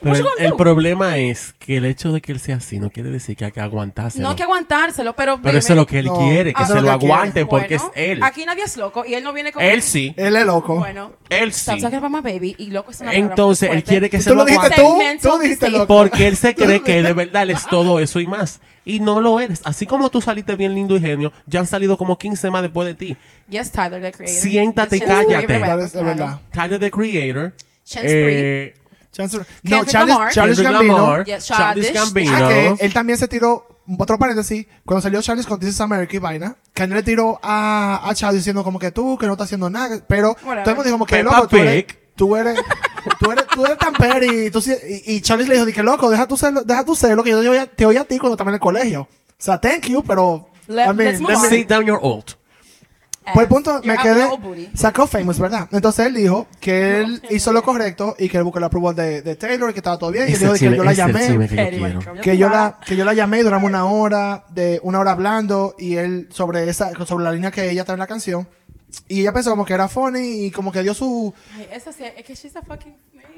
Pero el, el problema es que el hecho de que él sea así no quiere decir que hay que aguantárselo.
no hay que aguantárselo, pero.
Pero eso es lo que él
No,
quiere, que
eso
se lo aguante porque es él.
Aquí nadie es loco y él no viene con.
Él sí.
Él es loco.
Bueno,
Él sí.
My baby y loco es una
Entonces él quiere que se
Tú
lo
lo dijiste
aguante.
tú, tú dijiste loco.
Porque él se cree que de verdad él es todo eso y más. Y no lo eres. Así como tú saliste bien lindo y genio, ya han salido como 15 más después de ti.
Yes, Tyler, the creator.
Siéntate y
Yes, Chance
cállate. Tyler, the creator.
Chance
eh,
Chance- no,
Kendrick
Charles,
Lamar.
Charles
Kendrick
Gambino.
Lamar,
Yes,
Childish. Gambino.
Ah, que él también se tiró, otro paréntesis, cuando salió Charles con This is America y vaina, Kanye le tiró a, a Charles diciendo como que tú, que no estás haciendo nada, pero
Whatever.
todo el mundo dijo como que,
Peppa
loco, tú eres,
Pig.
tú eres, tú eres, tú eres tan petty, tú sí- y, y Charles le dijo, di que loco, deja tú ser, deja tú ser lo que yo te oí a- te oí a ti cuando estaba en el colegio. O sea, thank you, pero,
Let-
I mean,
let's move
let me-
on.
Sit down your old.
Por el punto, me quedé, sacó Famous, ¿verdad? Entonces él dijo que él hizo lo correcto y que él buscó la approval de, de Taylor y que estaba todo bien. Y dijo que yo la llamé.
que yo
la que yo la llamé y duramos una hora de una hora hablando y él sobre esa sobre la línea que ella está en la canción y ella pensó como que era funny y como que dio su
Ay, esa sí, es que she's a fucking...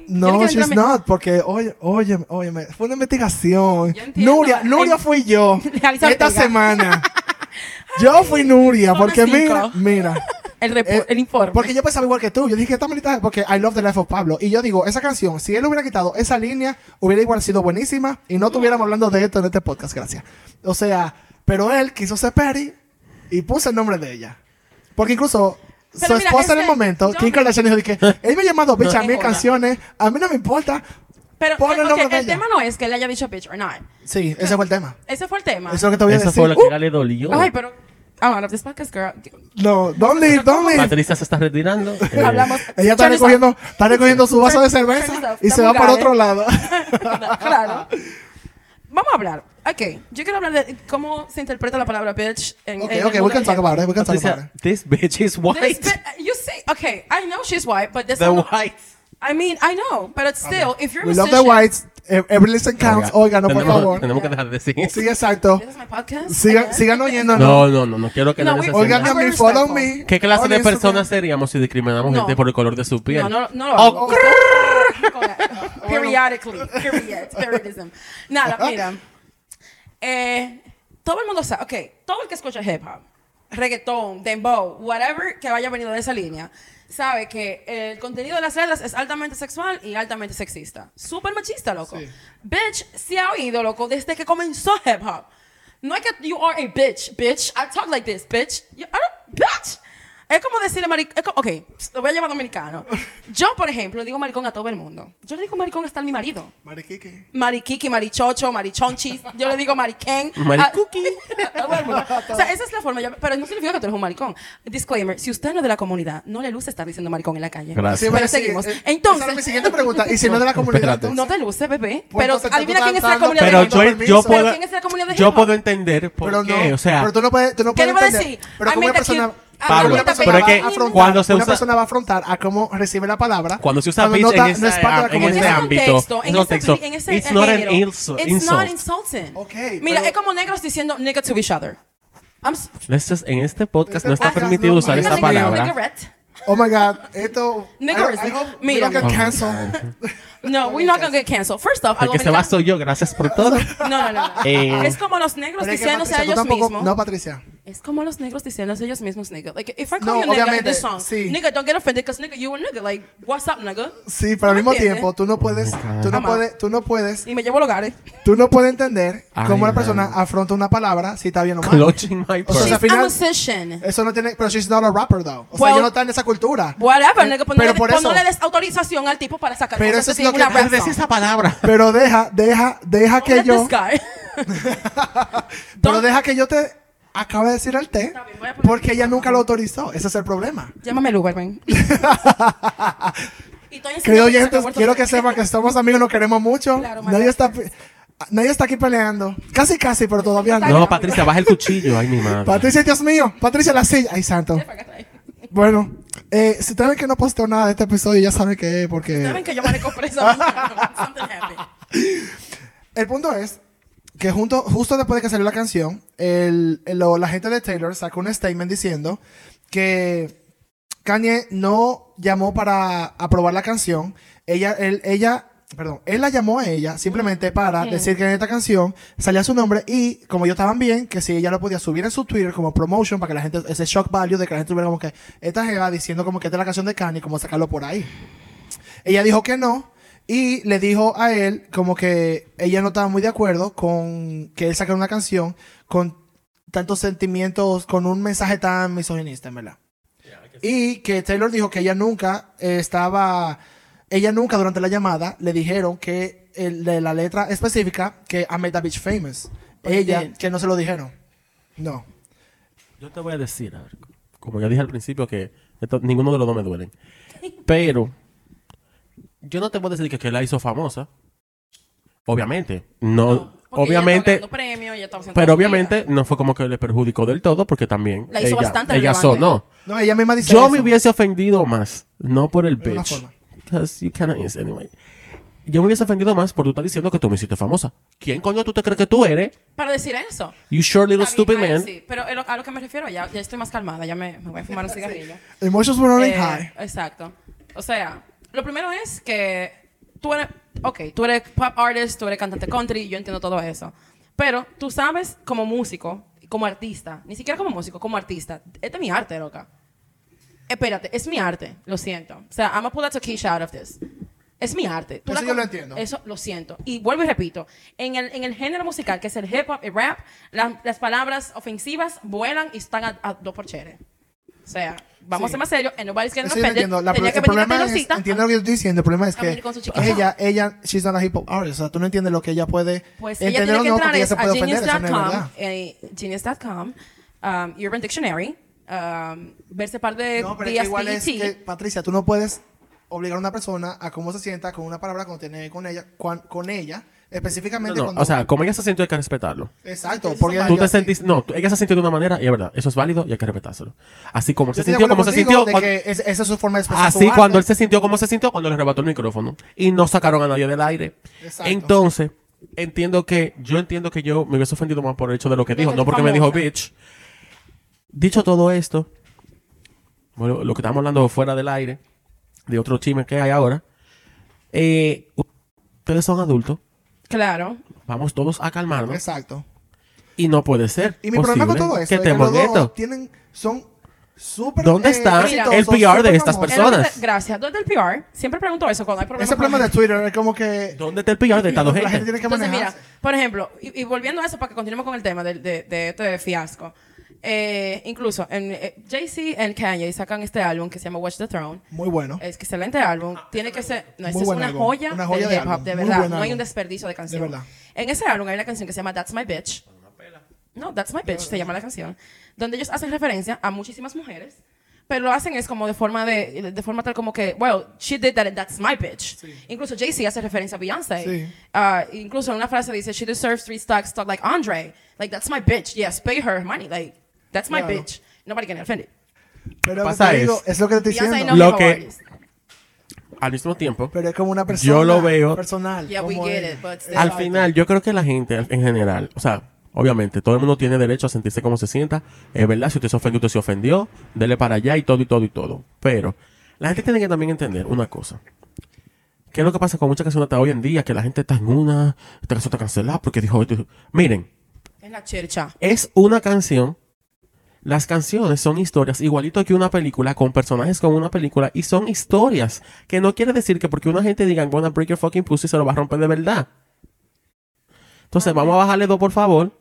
no she's not porque oye oye oye fue una investigación.
Yo entiendo.
Nuria Nuria fui yo esta semana yo fui Nuria porque mira mira
El,
eh,
el informe.
porque yo pensaba igual que tú. Yo dije, esta manita porque I love the life of Pablo. Y yo digo, esa canción, si él hubiera quitado esa línea, hubiera igual sido buenísima y no estuviéramos hablando de esto en este podcast, gracias. O sea, pero él quiso ser Perry y puso el nombre de ella. Porque incluso
Pero
su
mira,
esposa en el momento, Kim Kardashian dijo que él me ha llamado bitch a
joda.
canciones, a mí no me importa.
Pero
pon
eh,
el
ok,
nombre de
el tema no es que le haya dicho bitch or not.
Sí, ese fue el tema.
Ese fue el tema.
Eso es lo que te voy a
Eso
decir.
fue lo que
Uh,
a ella le dolió.
Ay, pero... I'm out of this podcast, girl.
No, don't leave, don't leave.
Patricia se está retirando. Eh,
Hablamos.
Ella está
Turn
recogiendo, está recogiendo su vaso de
Turn-
cerveza y se va para otro
¿eh?
lado.
off. claro. Vamos a hablar. Ok, yo quiero hablar de cómo se interpreta la palabra bitch en,
Ok,
en el
ok, we
mundo
can talk about it. We can talk about
Patricia,
it.
this bitch is
This
white.
bi- you say, okay, I know she's white, but this
The white.
I mean, I know, but it's still, if you're a
We love
musician,
the whites. E- Every listen counts. Oiga, no, por
tenemos,
favor.
Tenemos que dejar de decir.
Sí, exacto.
This is my podcast.
Sigan, sigan oyéndonos.
No, no, no, no quiero que
No,
nadie
we-
se
Oigan
sienta-
a mí,
very
follow me.
¿Qué clase de personas seríamos si discriminamos
No.
gente por el color de su piel?
No, no, no lo
Oh,
hago. Periodically. Period. Periodism. Nada, mira. Eh, todo el mundo sabe, ok, todo el que escucha hip hop, reggaetón, dembow, whatever que vaya venido de esa línea, sabe que el contenido de las letras es altamente sexual y altamente sexista. Súper machista, loco. Bitch, se ha oído, loco, desde que comenzó hip hop. No es que you are a bitch, bitch. I talk like this, bitch. You, I don't, bitch. Es como decirle maricón. Ok, lo voy a llamar dominicano. Yo, por ejemplo, le digo maricón a todo el mundo. Yo le digo maricón hasta a mi marido.
Mariquique.
Mariquiqui, marichocho, marichonchis. Yo le digo mariquén.
Maricuqui.
O sea, esa es la forma. yo- pero no significa que tú eres un maricón. Disclaimer: si usted no es de la comunidad, no le luce estar diciendo maricón en la calle.
Gracias.
Sí,
Pero
sí,
seguimos.
eh,
Entonces-
esa mi siguiente pregunta. Y si no es de la comunidad,
Espérate.
No te luce, bebé.
Pues
Pero adivina quién es de la comunidad
Pero
de
yo, yo
Pero
puedo,
¿quién es de la comunidad de
yo puedo entender por
Pero
qué,
no.
o sea,
pero tú no puedes, tú no
¿Qué
puedes
le voy a decir?
Pero como una persona,
Pablo,
una persona
pero es que
afrontar,
cuando se
una
usa-
persona va a afrontar a cómo recibe la palabra.
cuando se usa
cuando
bitch
no,
en, ese,
no es parte de la
en ese ámbito,
contexto, en
no
ese,
texto,
en ese
it's not an
It's not insulting.
Ok,
Mira,
pero-
es como negros diciendo nigga to each other.
Just- en este podcast
Este
no está
podcast
permitido
no,
usar
you,
palabra.
Oh my God, esto.
Niggerism.
I, I hope
Mira.
we don't get canceled.
No, we're not gonna get canceled. First off,
El que se va soy yo, gracias por todo.
No, no, no. no.
Eh,
es como los negros
Pero es que,
diciéndose a
Patricia, tú
ellos
tampoco-
mismos.
No, Patricia.
Es como los negros diciéndose a ellos mismos, nigga. Like, if I call
No,
you nigga in
obviamente,
this song,
sí.
nigga, don't get offended because nigga, you a nigga. Like, what's up, nigga?
Sí, pero al
¿Me
mismo
entiendes?
tiempo, tú no puedes, tú no puedes, tú no puedes,
Y me llevo los gares.
tú no puedes entender cómo una persona afronta una palabra si está bien o mal.
Clutching my
O sea,
She's
al final-
a musician.
Eso no tiene, pero she's not a rapper though. O sea, ella no está en esa cultura.
Whatever,
Eh,
nigga.
Pero
no, le,
por
pues no
eso-
le des autorización al tipo para sacar
Pero eso es lo que
Decir esa palabra.
Pero deja, deja, deja que yo, pero deja que yo te acabe de decir el té,
bien,
porque ella nunca lo autorizó. Ese es el problema.
Llámame el Uber, ven. Y que se
oyentes, quiero que sepan que somos amigos, nos queremos mucho.
Claro,
nadie, está, nadie está aquí peleando. Casi, casi, pero todavía no.
No, Patricia, baja el cuchillo. Ay, mi madre.
Patricia, Dios mío. Patricia, la silla. Ay, santo. Bueno, eh, si ustedes ven que no posteo nada de este episodio, ya saben que es porque...
Saben que yo manejo presa.
El punto es que junto, justo después de que salió la canción, el, la gente de Taylor sacó un statement diciendo que Kanye no llamó para aprobar la canción. Ella, él, ella, perdón, él la llamó a ella simplemente para decir que en esta canción salía su nombre y como ellos estaban bien, que si ella lo podía subir en su Twitter como promotion para que la gente, ese shock value de que la gente tuviera como que esta jeva diciendo como que esta es la canción de Kanye, como sacarlo por ahí. Ella dijo que no y le dijo a él como que ella no estaba muy de acuerdo con que él sacara una canción con tantos sentimientos, con un mensaje tan misoginista, en verdad. Y que Taylor dijo que ella nunca eh, estaba, ella nunca durante la llamada le dijeron que el, de la letra específica que I made that bitch famous.
He
ella, que no se lo dijeron. No.
Yo te voy a decir, a ver, como ya dije al principio, que esto- ninguno de los dos me duelen. Pero yo no te voy a decir que, que la hizo famosa. Obviamente. No,
Porque
obviamente.
ella premios, ella
Pero obviamente no fue como que le perjudicó del todo porque también
La hizo
ella,
bastante
ella sonó.
No, ella misma dice
Yo
eso.
me hubiese ofendido más, no por el
De
bitch. you cannot use anyway. Yo me hubiese ofendido más por tú estar diciendo que tú me hiciste famosa. ¿Quién coño tú te crees que tú eres?
Para decir eso.
You sure little stupid man.
Sí, pero a lo, a lo que me refiero, ya, ya estoy más calmada, ya me, me voy a fumar un cigarrillo.
Emotions were running
Eh,
high.
Exacto. O sea, lo primero es que tú eres, ok, tú eres pop artist, tú eres cantante country, yo entiendo todo eso. Pero tú sabes como músico, como artista, ni siquiera como músico, como artista, este es mi arte, loca. Espérate, es mi arte, lo siento. O sea, I'm gonna pull that Keisha out of this. Es mi arte. Tú
Eso yo lo entiendo.
Eso lo siento. Y vuelvo y repito, en el, en el género musical, que es el hip hop y rap, la- las palabras ofensivas vuelan y están a, a dos por chere. O sea, vamos
Sí.
a ser más serios, and nobody's getting offended.
entiendo. La-
Tenía que venir a
es, entiendo lo que yo estoy diciendo, el problema es que
con
ella, ella, she's not a hip hop artist. O sea, tú no entiendes lo que ella puede
Pues ella
entender
tiene
o
que
no,
entrar
porque ella se
a
puede ofender, eso no es
genius.com, eh, genius.com, um, Urban Dictionary, um, verse par de
No, pero es que
días
igual es que, Patricia, tú no puedes obligar a una persona a cómo se sienta con una palabra cuando tiene con ella, cuan- con ella, específicamente
No, no,
cuando...
o sea, como ella se sintió, hay que respetarlo.
Exacto, porque
Tú te sentiste, no, tú- ella se sintió de una manera y es verdad, eso es válido y hay que respetárselo. Así como
yo
se sintió, como se sintió,
de
cuando-
que es- esa es su forma de expresar
así
su
cuando él se sintió como se sintió cuando le arrebató el micrófono y no sacaron a nadie del aire.
Exacto.
Entonces, entiendo que, yo entiendo que yo me hubiese ofendido más por el hecho de lo que dijo, no porque me dijo bitch. Dicho todo esto, bueno, lo que estamos hablando fuera del aire, de otro chisme que hay ahora, eh, ustedes son adultos,
Claro.
vamos todos a calmarnos.
Exacto.
Y no puede ser.
Y mi problema con todo esto
que
es que los dos tienen, son súper
¿Dónde está
exitosos,
el PR de estas
famosos.
personas?
¿Dónde- Gracias. ¿Dónde está el PR? Siempre pregunto eso cuando hay problemas.
Ese problema de
gente.
Twitter es como que
¿Dónde está el PR de esta dos
la gente
gente?
tiene que
Entonces, mira, por ejemplo, y, y volviendo a eso para que continuemos con el tema de, de, de este fiasco. Eh, incluso en, eh, Jay-Z y Kanye sacan este álbum que se llama Watch the Throne.
Muy bueno.
Es excelente álbum. Tiene que ser. No, ese es una
álbum.
joya,
Una joya
del
de
hip hop, de verdad. No hay un desperdicio de canción.
De verdad.
En ese álbum hay una canción que se llama That's My Bitch. No, That's My Bitch se llama la canción. Donde ellos hacen referencia a muchísimas mujeres. Pero lo hacen es como de forma de, de forma tal como que, well, she did that and that's my bitch. Incluso Jay-Z hace referencia a Beyoncé.
Sí.
Ah, incluso en una frase dice, she deserves three stocks, stock like Andre. Like, that's my bitch. Yes, pay her money. Like, that's my
Claro.
bitch. Nobody can offend it.
Pero
pasa
te digo,
es-
es lo que te estoy diciendo.
no
Lo que-
artist.
Al mismo tiempo,
Pero es como una persona
Yo lo veo-
personal.
Yeah, we
como
get
él.
it, but still.
al final, yo creo que la gente en general, o sea, obviamente, todo el mundo tiene derecho a sentirse como se sienta. Es verdad, si usted se ofendió, usted se ofendió. Dele para allá y todo y todo y todo. Pero la gente tiene que también entender una cosa. ¿Qué es lo que pasa con muchas canciones hasta hoy en día? Que la gente está en una, esta canción está cancelada porque dijo esto. Miren,
Es la chercha.
es una canción. Las canciones son historias igualito que una película con personajes como una película y son historias que no quiere decir que porque una gente diga I'm gonna break your fucking pussy se lo va a romper de verdad. Entonces vamos a bajarle dos por favor.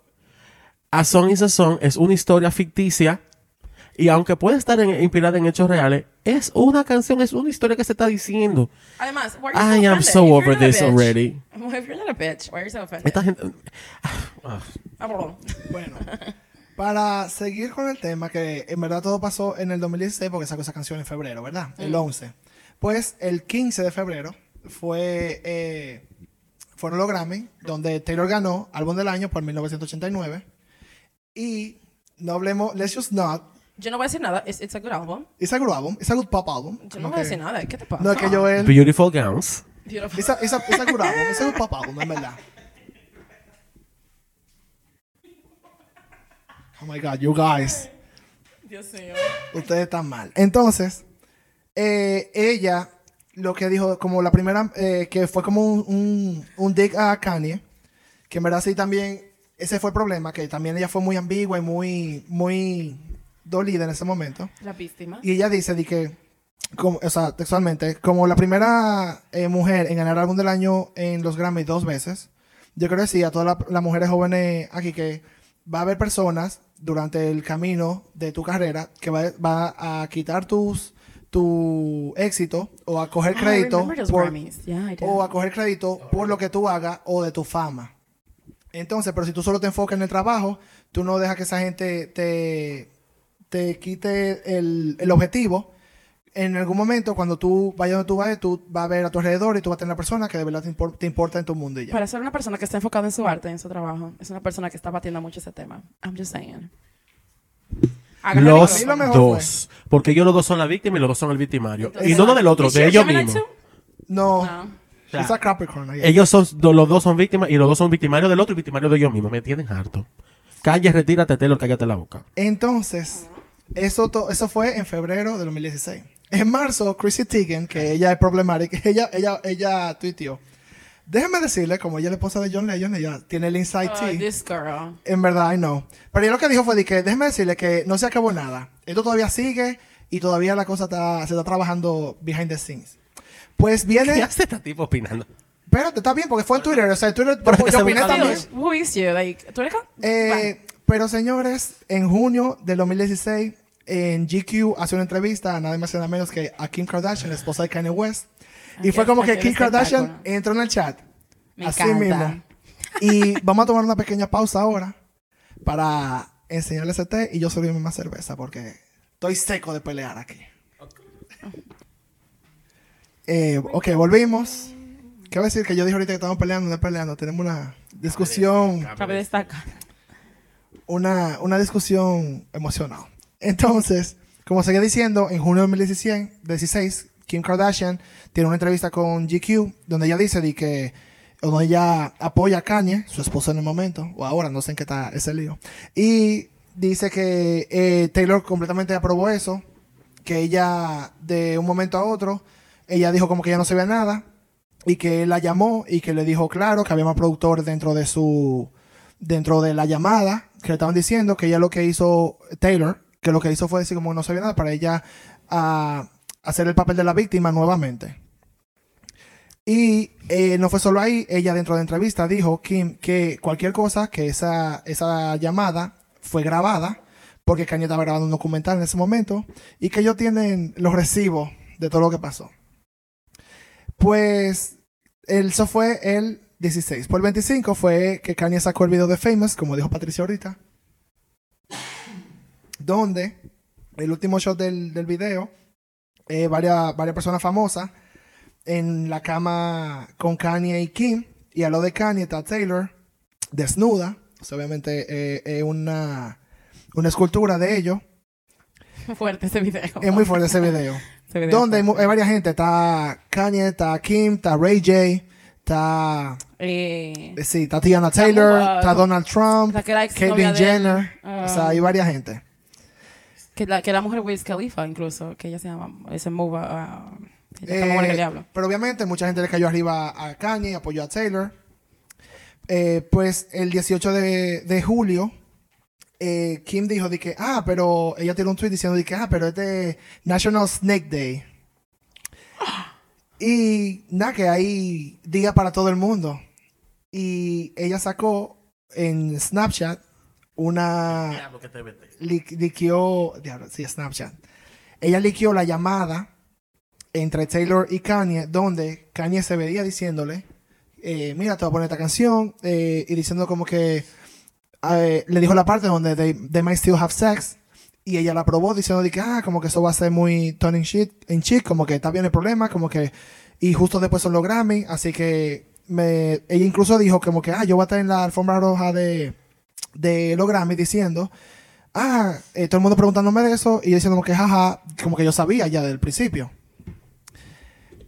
A Song is a Song es una historia ficticia y aunque puede estar en- inspirada en hechos reales, es una canción, es una historia que se está diciendo.
Además, why are
I
you so
am so over this
bitch-
already.
If you're not a bitch, why are you so offended?
Esta gente...
Ah, perdón.
Bueno, para seguir con el tema, que en verdad todo pasó en el 2016 porque sacó esa canción en febrero, ¿verdad? El 11. Pues el 15 de febrero fue, eh, fueron los Grammy, donde Taylor ganó Álbum del Año por 1989. Y no hablemos, Let's Just Not,
Yo no voy a decir nada. It's, it's a good album.
it's a good album, it's a good pop album.
Yo no voy a decir nada. ¿Qué te pasa?
No es que Joel...
Beautiful Gowns.
Beautiful.
It's a, it's a- it's a good album, it's a good pop album, en verdad. Oh my God, you guys.
Dios mío.
Ustedes están mal. Entonces, eh, ella, lo que dijo, como la primera, eh, que fue como un, un, un dig a Kanye, que en verdad sí también, ese fue el problema, que también ella fue muy ambigua y muy, muy dolida en ese momento.
La víctima.
Y ella dice de que, como, o sea, textualmente, como la primera eh, mujer en ganar álbum del año en los Grammy dos veces, yo creo que sí, a todas la- las mujeres jóvenes aquí que va a haber personas durante el camino de tu carrera que va, va a quitar tus tu éxito o a coger
I
crédito por-.
Yeah,
o a coger crédito por lo que tú hagas o de tu fama. Entonces, pero si tú solo te enfocas en el trabajo, tú no dejas que esa gente te, te quite el, el objetivo. En algún momento, cuando tú vayas donde tú vayas, tú vas a ver a tu alrededor y tú vas a tener una persona que de verdad te, impor- te importa en tu mundo y ya.
Para ser una persona que está enfocada en su arte, en su trabajo, es una persona que está batiendo mucho ese tema. I'm just saying. Agarra
Los dos. Porque ellos los dos son la víctima y los dos son el victimario.
Entonces,
y no, no del otro,
¿is
de ellos mismos.
No,
No.
sea,
it's a Capricorn.
Ellos son, los dos son víctimas y los dos son victimarios del otro y victimarios de ellos mismos. Me tienen harto. Calle, retírate, Taylor, cállate la boca.
Entonces, eso, to- eso fue en febrero de 2016. En marzo, Chrissy Teigen, que ella es problemática, ella, ella, ella tuiteó. Déjeme decirle, como ella es la esposa de John Legend, ella tiene el inside
Oh,
tea.
this girl.
En verdad, I know. Pero ella lo que dijo fue de que, déjeme decirle que no se acabó nada. Esto todavía sigue y todavía la cosa está, se está trabajando behind the scenes. Pues
¿Qué
viene...
hace este tipo opinando?
Espérate, está bien, porque fue en Twitter. O sea, en Twitter
Pero
yo, yo
se
opiné también.
Who is you? Like, ¿tú eres?
Eh, pero señores, en junio del 2016, en GQ hace una entrevista a nada más y nada menos que a Kim Kardashian, la esposa de Kanye West. Y
Ay,
fue como que Kim Kardashian entró en el chat.
Me
así
encanta.
mismo. Y vamos a tomar una pequeña pausa ahora para enseñarle ese té y yo servirme más cerveza porque estoy seco de pelear aquí. Eh, ok, volvimos. ¿Qué va a decir? Que yo dije ahorita que estamos peleando, no peleando. Tenemos una discusión,
Cabe destacar.
una, una discusión emocional. Entonces, como seguía diciendo, en junio de 2016, Kim Kardashian tiene una entrevista con GQ donde ella dice de que donde ella apoya a Kanye, su esposo en el momento, o ahora, no sé en qué está ese lío. Y dice que eh, Taylor completamente aprobó eso, que ella de un momento a otro, ella dijo como que ya no sabía nada y que él la llamó y que le dijo claro que había más productores dentro de su dentro de la llamada que le estaban diciendo que ella lo que hizo Taylor que lo que hizo fue decir como no sabía nada para ella ah, hacer el papel de la víctima nuevamente y eh, no fue solo ahí ella dentro de la entrevista dijo Kim que cualquier cosa que esa esa llamada fue grabada porque Kanye estaba grabando un documental en ese momento y que ellos tienen los recibos de todo lo que pasó pues eso fue el 16. Por el 25 fue que Kanye sacó el video de Famous, como dijo Patricia ahorita. Donde el último shot del, del video, eh, varias, varias personas famosas en la cama con Kanye y Kim. Y a lo de Kanye está Taylor desnuda. O sea, obviamente eh, es una, una escultura de ellos.
Fuerte ese video.
Es muy fuerte ese video.
Ese video
Donde hay, varias gente. Está Kanye, está Kim, está Ray J, está...
Eh,
Sí, está Tiana Taylor, está Donald Trump, Caitlyn. Jenner.
Ah.
o sea, hay varias gente.
Que, la, que la mujer Wiz Khalifa, incluso, que ella se llama, ese move, uh, está
Eh,
que el diablo.
pero obviamente mucha gente le cayó arriba a Kanye, apoyó a Taylor. Eh, pues el 18 de, de julio, eh, Kim dijo de que, ah, pero ella tiró un tweet diciendo de que, ah, pero es de National Snake Day. Y nada, que hay día para todo el mundo. Y ella sacó en Snapchat una, li- liqueó, diablo, sí, Snapchat. Ella liqueó la llamada entre Taylor y Kanye, donde Kanye se veía diciéndole, eh, mira, te voy a poner esta canción, eh, y diciendo como que eh, le dijo la parte donde they, they might still have sex, y ella la aprobó diciendo de que, ah, como que eso va a ser muy turning shit en chic, como que está bien el problema, como que, y justo después son los Grammy, así que me, ella incluso dijo como que, ah, yo voy a estar en la alfombra roja de, de los Grammy diciendo, ah, eh, todo el mundo preguntándome de eso y diciendo como que jaja, como que yo sabía ya del principio.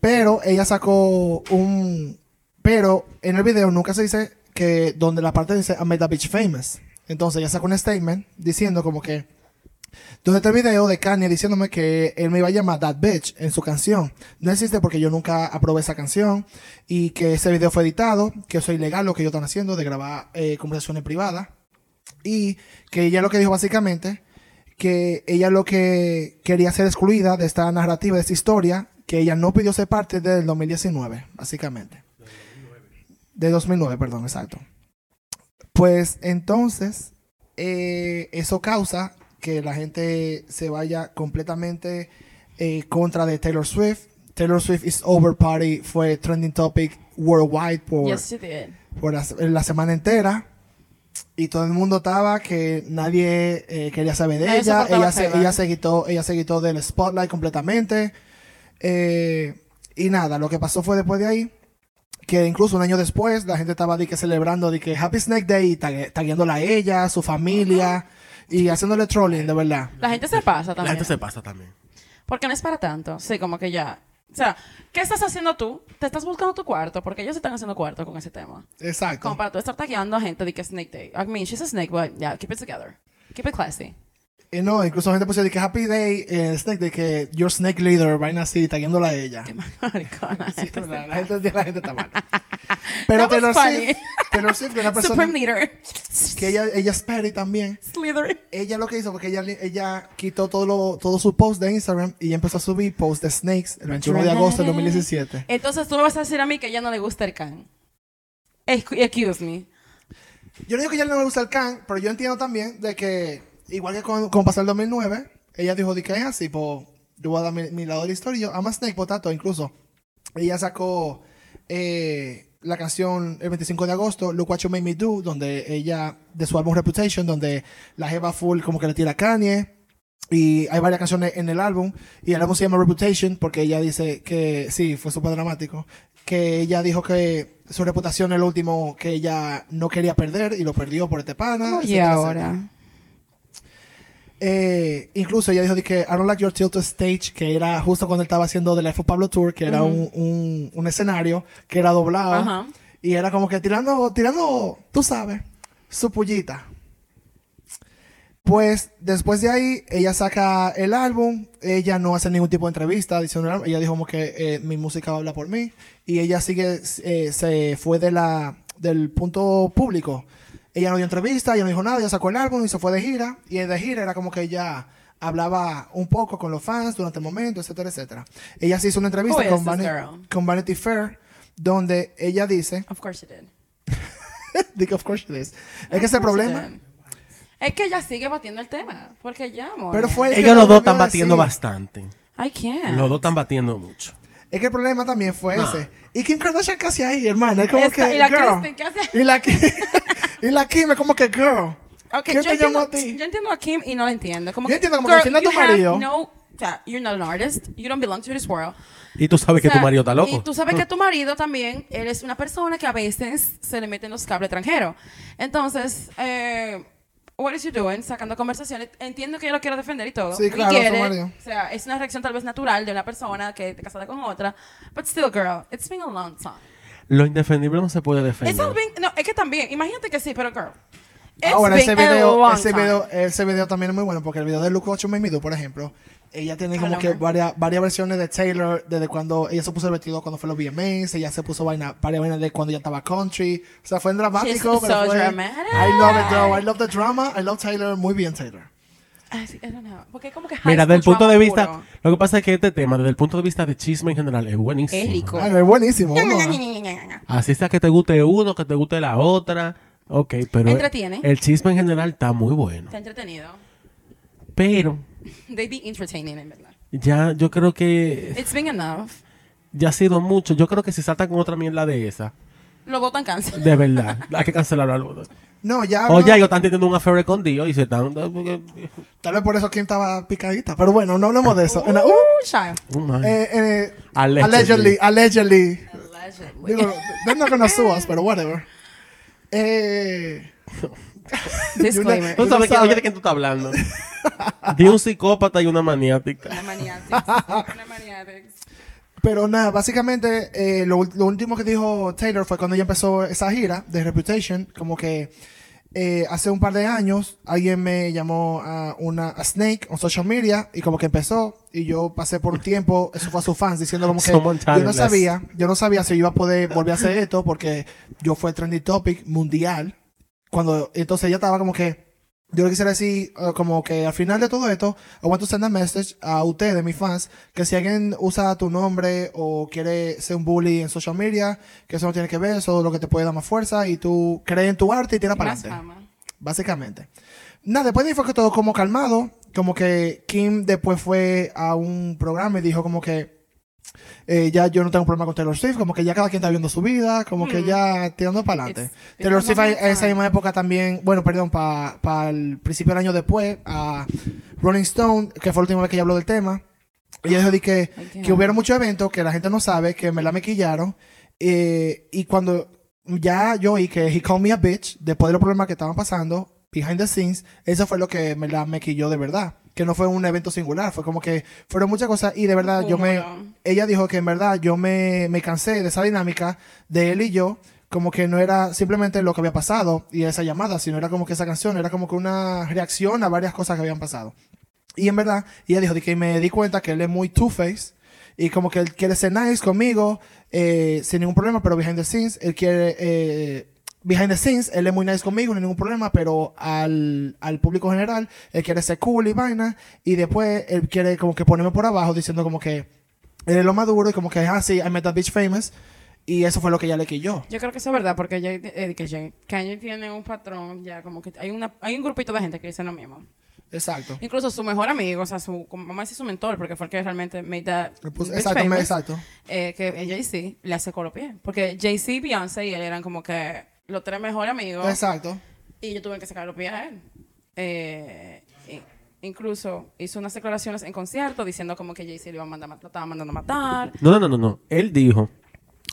Pero ella sacó un, pero en el video nunca se dice que donde la parte dice I made that bitch famous. Entonces ella sacó un statement diciendo como que donde está video de Kanye diciéndome que él me iba a llamar That Bitch en su canción. No existe porque yo nunca aprobé esa canción y que ese video fue editado, que eso es ilegal lo que ellos están haciendo de grabar eh, conversaciones privadas. Y que ella lo que dijo básicamente, que ella lo que quería ser excluida de esta narrativa, de esta historia, que ella no pidió ser parte del 2019, básicamente. De 2009, perdón, exacto. Pues entonces, eh, eso causa que la gente se vaya completamente eh, contra de Taylor Swift. Taylor Swift is over party fue trending topic worldwide por,
Yes,
por la, la semana entera. Y todo el mundo estaba que nadie eh, quería saber de
Nadie
ella. Ella se, ella, se quitó, ella se quitó del spotlight completamente. Eh, y nada, lo que pasó fue después de ahí. Que incluso un año después la gente estaba de que celebrando de que Happy Snake Day tagueándola a ella, a su familia y haciéndole trolling, de verdad.
La gente se pasa
La
también.
gente se pasa también.
Porque no es para tanto. Sí, como que ya. O sea, ¿qué estás haciendo tú? Te estás buscando tu cuarto, porque ellos están haciendo cuarto con ese tema.
Exacto.
Como para tú estar tagueando a gente de que Snake Day. I mean, she's a snake, but yeah, keep it together. Keep it classy.
Y no, incluso gente puso de que Happy Day, eh, Snake, de que your Snake Leader, vaina así, taguándola a ella.
Qué maricona.
Sí, la, la gente, la gente está mal. Pero Taylor. Swift, Taylor Swift, una persona
Supreme leader.
que ella, ella es petty también.
Slytherin.
Ella lo que hizo fue que ella, ella quitó todo, lo, todo su post de Instagram y empezó a subir posts de Snakes el 21 de agosto del 2017.
Entonces tú me vas a decir a mí que ya no le gusta el can. Excu- Excuse me.
Yo no digo que ella no le gusta el can, pero yo entiendo también de que, igual que con, con pasó el 2009, ella dijo de que es así, pues yo voy a dar mi, mi lado de la historia. Yo, I'm a Snake Potato, incluso. Ella sacó eh, la canción el 25 de agosto, Look What You Made Me Do, donde ella, de su álbum Reputation, donde la jeva full como que le tira a Kanye. Y hay varias canciones en el álbum. Y el álbum se llama Reputation porque ella dice que, sí, fue súper dramático, que ella dijo que su reputación es lo último que ella no quería perder y lo perdió por este pana.
Y
etcétera, etcétera. Eh, incluso ella dijo que I don't like your tilt to stage, que era justo cuando él estaba haciendo The Life of Pablo Tour, que era un, un, un escenario que era doblado.
Ajá.
Y era como que tirando, tirando, tú sabes, su pullita. Pues después de ahí, ella saca el álbum, ella no hace ningún tipo de entrevista adicional, ella dijo como que eh, mi música habla por mí, y ella sigue, eh, se fue de la, del punto público. Ella no dio entrevista, ella no dijo nada, ella sacó el álbum y se fue de gira, y de gira era como que ella hablaba un poco con los fans durante el momento, etcétera, etcétera. Ella se hizo una entrevista
is
con,
girl?
con Vanity Fair, donde ella dice,
Of course she did.
Dick, of course it is. Es que ese
she
problema.
did. Es que ella sigue batiendo el tema. Porque ya, amor.
Pero fue el que
Ellos
lo
los dos están batiendo
decir.
bastante.
I can't.
Los dos están batiendo mucho.
Es que el problema también fue
No.
ese. Y Kim Kardashian casi ahí, hermano. Es como
Esta-
que.
y la
girl.
Kristen, ¿qué hace?
Y la Kim. y la Kim es como que, girl.
Ok,
¿Quién
yo
te llamó
entiendo,
a ti?
yo entiendo a Kim y no la entiendo. Como
Yo
que,
entiendo como que
girl, you
tu marido-
No, o sea, you're not an artist. You don't belong to this world.
Y tú sabes que
O sea,
tu marido está loco.
Y tú sabes que tu marido también, él es una persona que a veces se le meten los cables extranjeros. Entonces, eh, what is you doing? Sacando conversaciones. Entiendo que ella lo quiere defender y todo.
Sí,
Y
claro, su
quiere,
marido.
O sea, es una reacción tal vez natural de una persona que está casada con otra. But still, girl, it's been a long time.
Lo indefendible no se puede defender.
It's been, no, es que también, imagínate que sí, pero girl. It's been
ese
a
video,
long
ese,
time.
video, ese video también es muy bueno porque el video de You Made Me Do, por ejemplo, ella tiene como que varias, varias versiones de Taylor, desde cuando ella se puso el vestido cuando fue los VMAs, ella se puso vaina, varias vainas de cuando ella estaba country. O sea, fue en dramático,
She's
pero
so
fue...
dramatic.
I love it, though. I love the drama. I love Taylor. Muy bien, Taylor.
Ay, sí, I don't know. Porque es como que high
Mira, desde el punto de vista,
puro.
lo que pasa es que este tema, desde el punto de vista de chisme en general, es buenísimo.
Es rico.
Ah, es buenísimo. ¿no?
Así sea que te guste uno, que te guste la otra. Ok, pero
Entretiene.
el chisme en general está muy bueno.
Está entretenido.
Pero
They be entertaining, en verdad.
ya yo creo que
It's been enough.
ya ha sido mucho. Yo creo que si saltan con otra mierda de esa,
Lo botan cáncer.
de verdad, hay que cancelarlo al bodo.
No, ya.
O
no.
ya ellos están teniendo un affair con Dios y se están...
Tal vez por eso Kim estaba picadita. Pero bueno, no hablemos de eso. Uh,
Uh, child.
Oh,
eh, eh,
Allegedly.
allegedly. Allegedly.
Allegedly.
Digo, they're not gonna sue us, pero whatever. Eh,
Disclaimer.
Tú sabes que,
sabe.
oye, de quién tú estás hablando. de un psicópata y una maniática.
Una maniática. Una maniática.
Pero nada, básicamente eh, lo, lo último que dijo Taylor fue cuando ella empezó esa gira de Reputation, como que eh, hace un par de años alguien me llamó a una a Snake en social media y como que empezó y yo pasé por un tiempo, eso fue a sus fans diciendo como que yo no sabía, yo no sabía si yo iba a poder volver a hacer esto porque yo fue trendy topic mundial. Cuando entonces ella estaba como que yo le quisiera decir eh, como que al final de todo esto I want to send a message a ustedes mis fans que si alguien usa tu nombre o quiere ser un bully en social media que eso no tiene que ver eso es lo que te puede dar más fuerza y tú crees en tu arte y tiras para adelante básicamente. Nada, después de ahí fue que todo como calmado, como que Kim después fue a un programa y dijo como que eh, ya yo no tengo problema con Taylor Swift, como que ya cada quien está viendo su vida, como que
Mm.
ya tirando para adelante. Taylor Swift en esa misma época también, bueno, perdón, para el principio del año después, a Rolling Stone, que fue la última vez que ella habló del tema, ella dijo de que,
Ay,
que hubieron muchos eventos que la gente no sabe, que me la maquillaron, eh, y cuando ya yo oí que he called me a bitch, después de los problemas que estaban pasando, behind the scenes, eso fue lo que me la maquilló de verdad. Que no fue un evento singular, fue como que fueron muchas cosas y de verdad yo me... Ella dijo que en verdad yo me, me cansé de esa dinámica de él y yo, como que no era simplemente lo que había pasado y esa llamada, sino era como que esa canción era como que una reacción a varias cosas que habían pasado. Y en verdad, ella dijo de que me di cuenta que él es muy two-face y como que él quiere ser nice conmigo eh, sin ningún problema, pero behind the scenes, él quiere... eh, behind the scenes, él es muy nice conmigo, no hay ningún problema, pero al, al público general, él quiere ser cool y vaina, y después él quiere como que ponerme por abajo diciendo como que él es lo maduro y como que, ah, sí, I met that bitch famous, y eso fue lo que ella le quilló.
Yo creo que eso es verdad, porque ya, eh, que Kanye tiene un patrón, ya como que hay una hay un grupito de gente que dice lo mismo.
Exacto.
Incluso su mejor amigo, o sea, su, a decir su mentor, porque fue el que realmente made that bitch
exacto,
famous,
exacto.
eh, que es Jay-Z, le hace pies. Porque Jay-Z, Beyoncé y él eran como que los tres mejores amigos.
Exacto.
Y yo tuve que sacar los pies a él. Eh, incluso hizo unas declaraciones en concierto diciendo como que Jay-Z le iba a mandar, lo estaba mandando a matar.
No, no, no, no, no. Él dijo,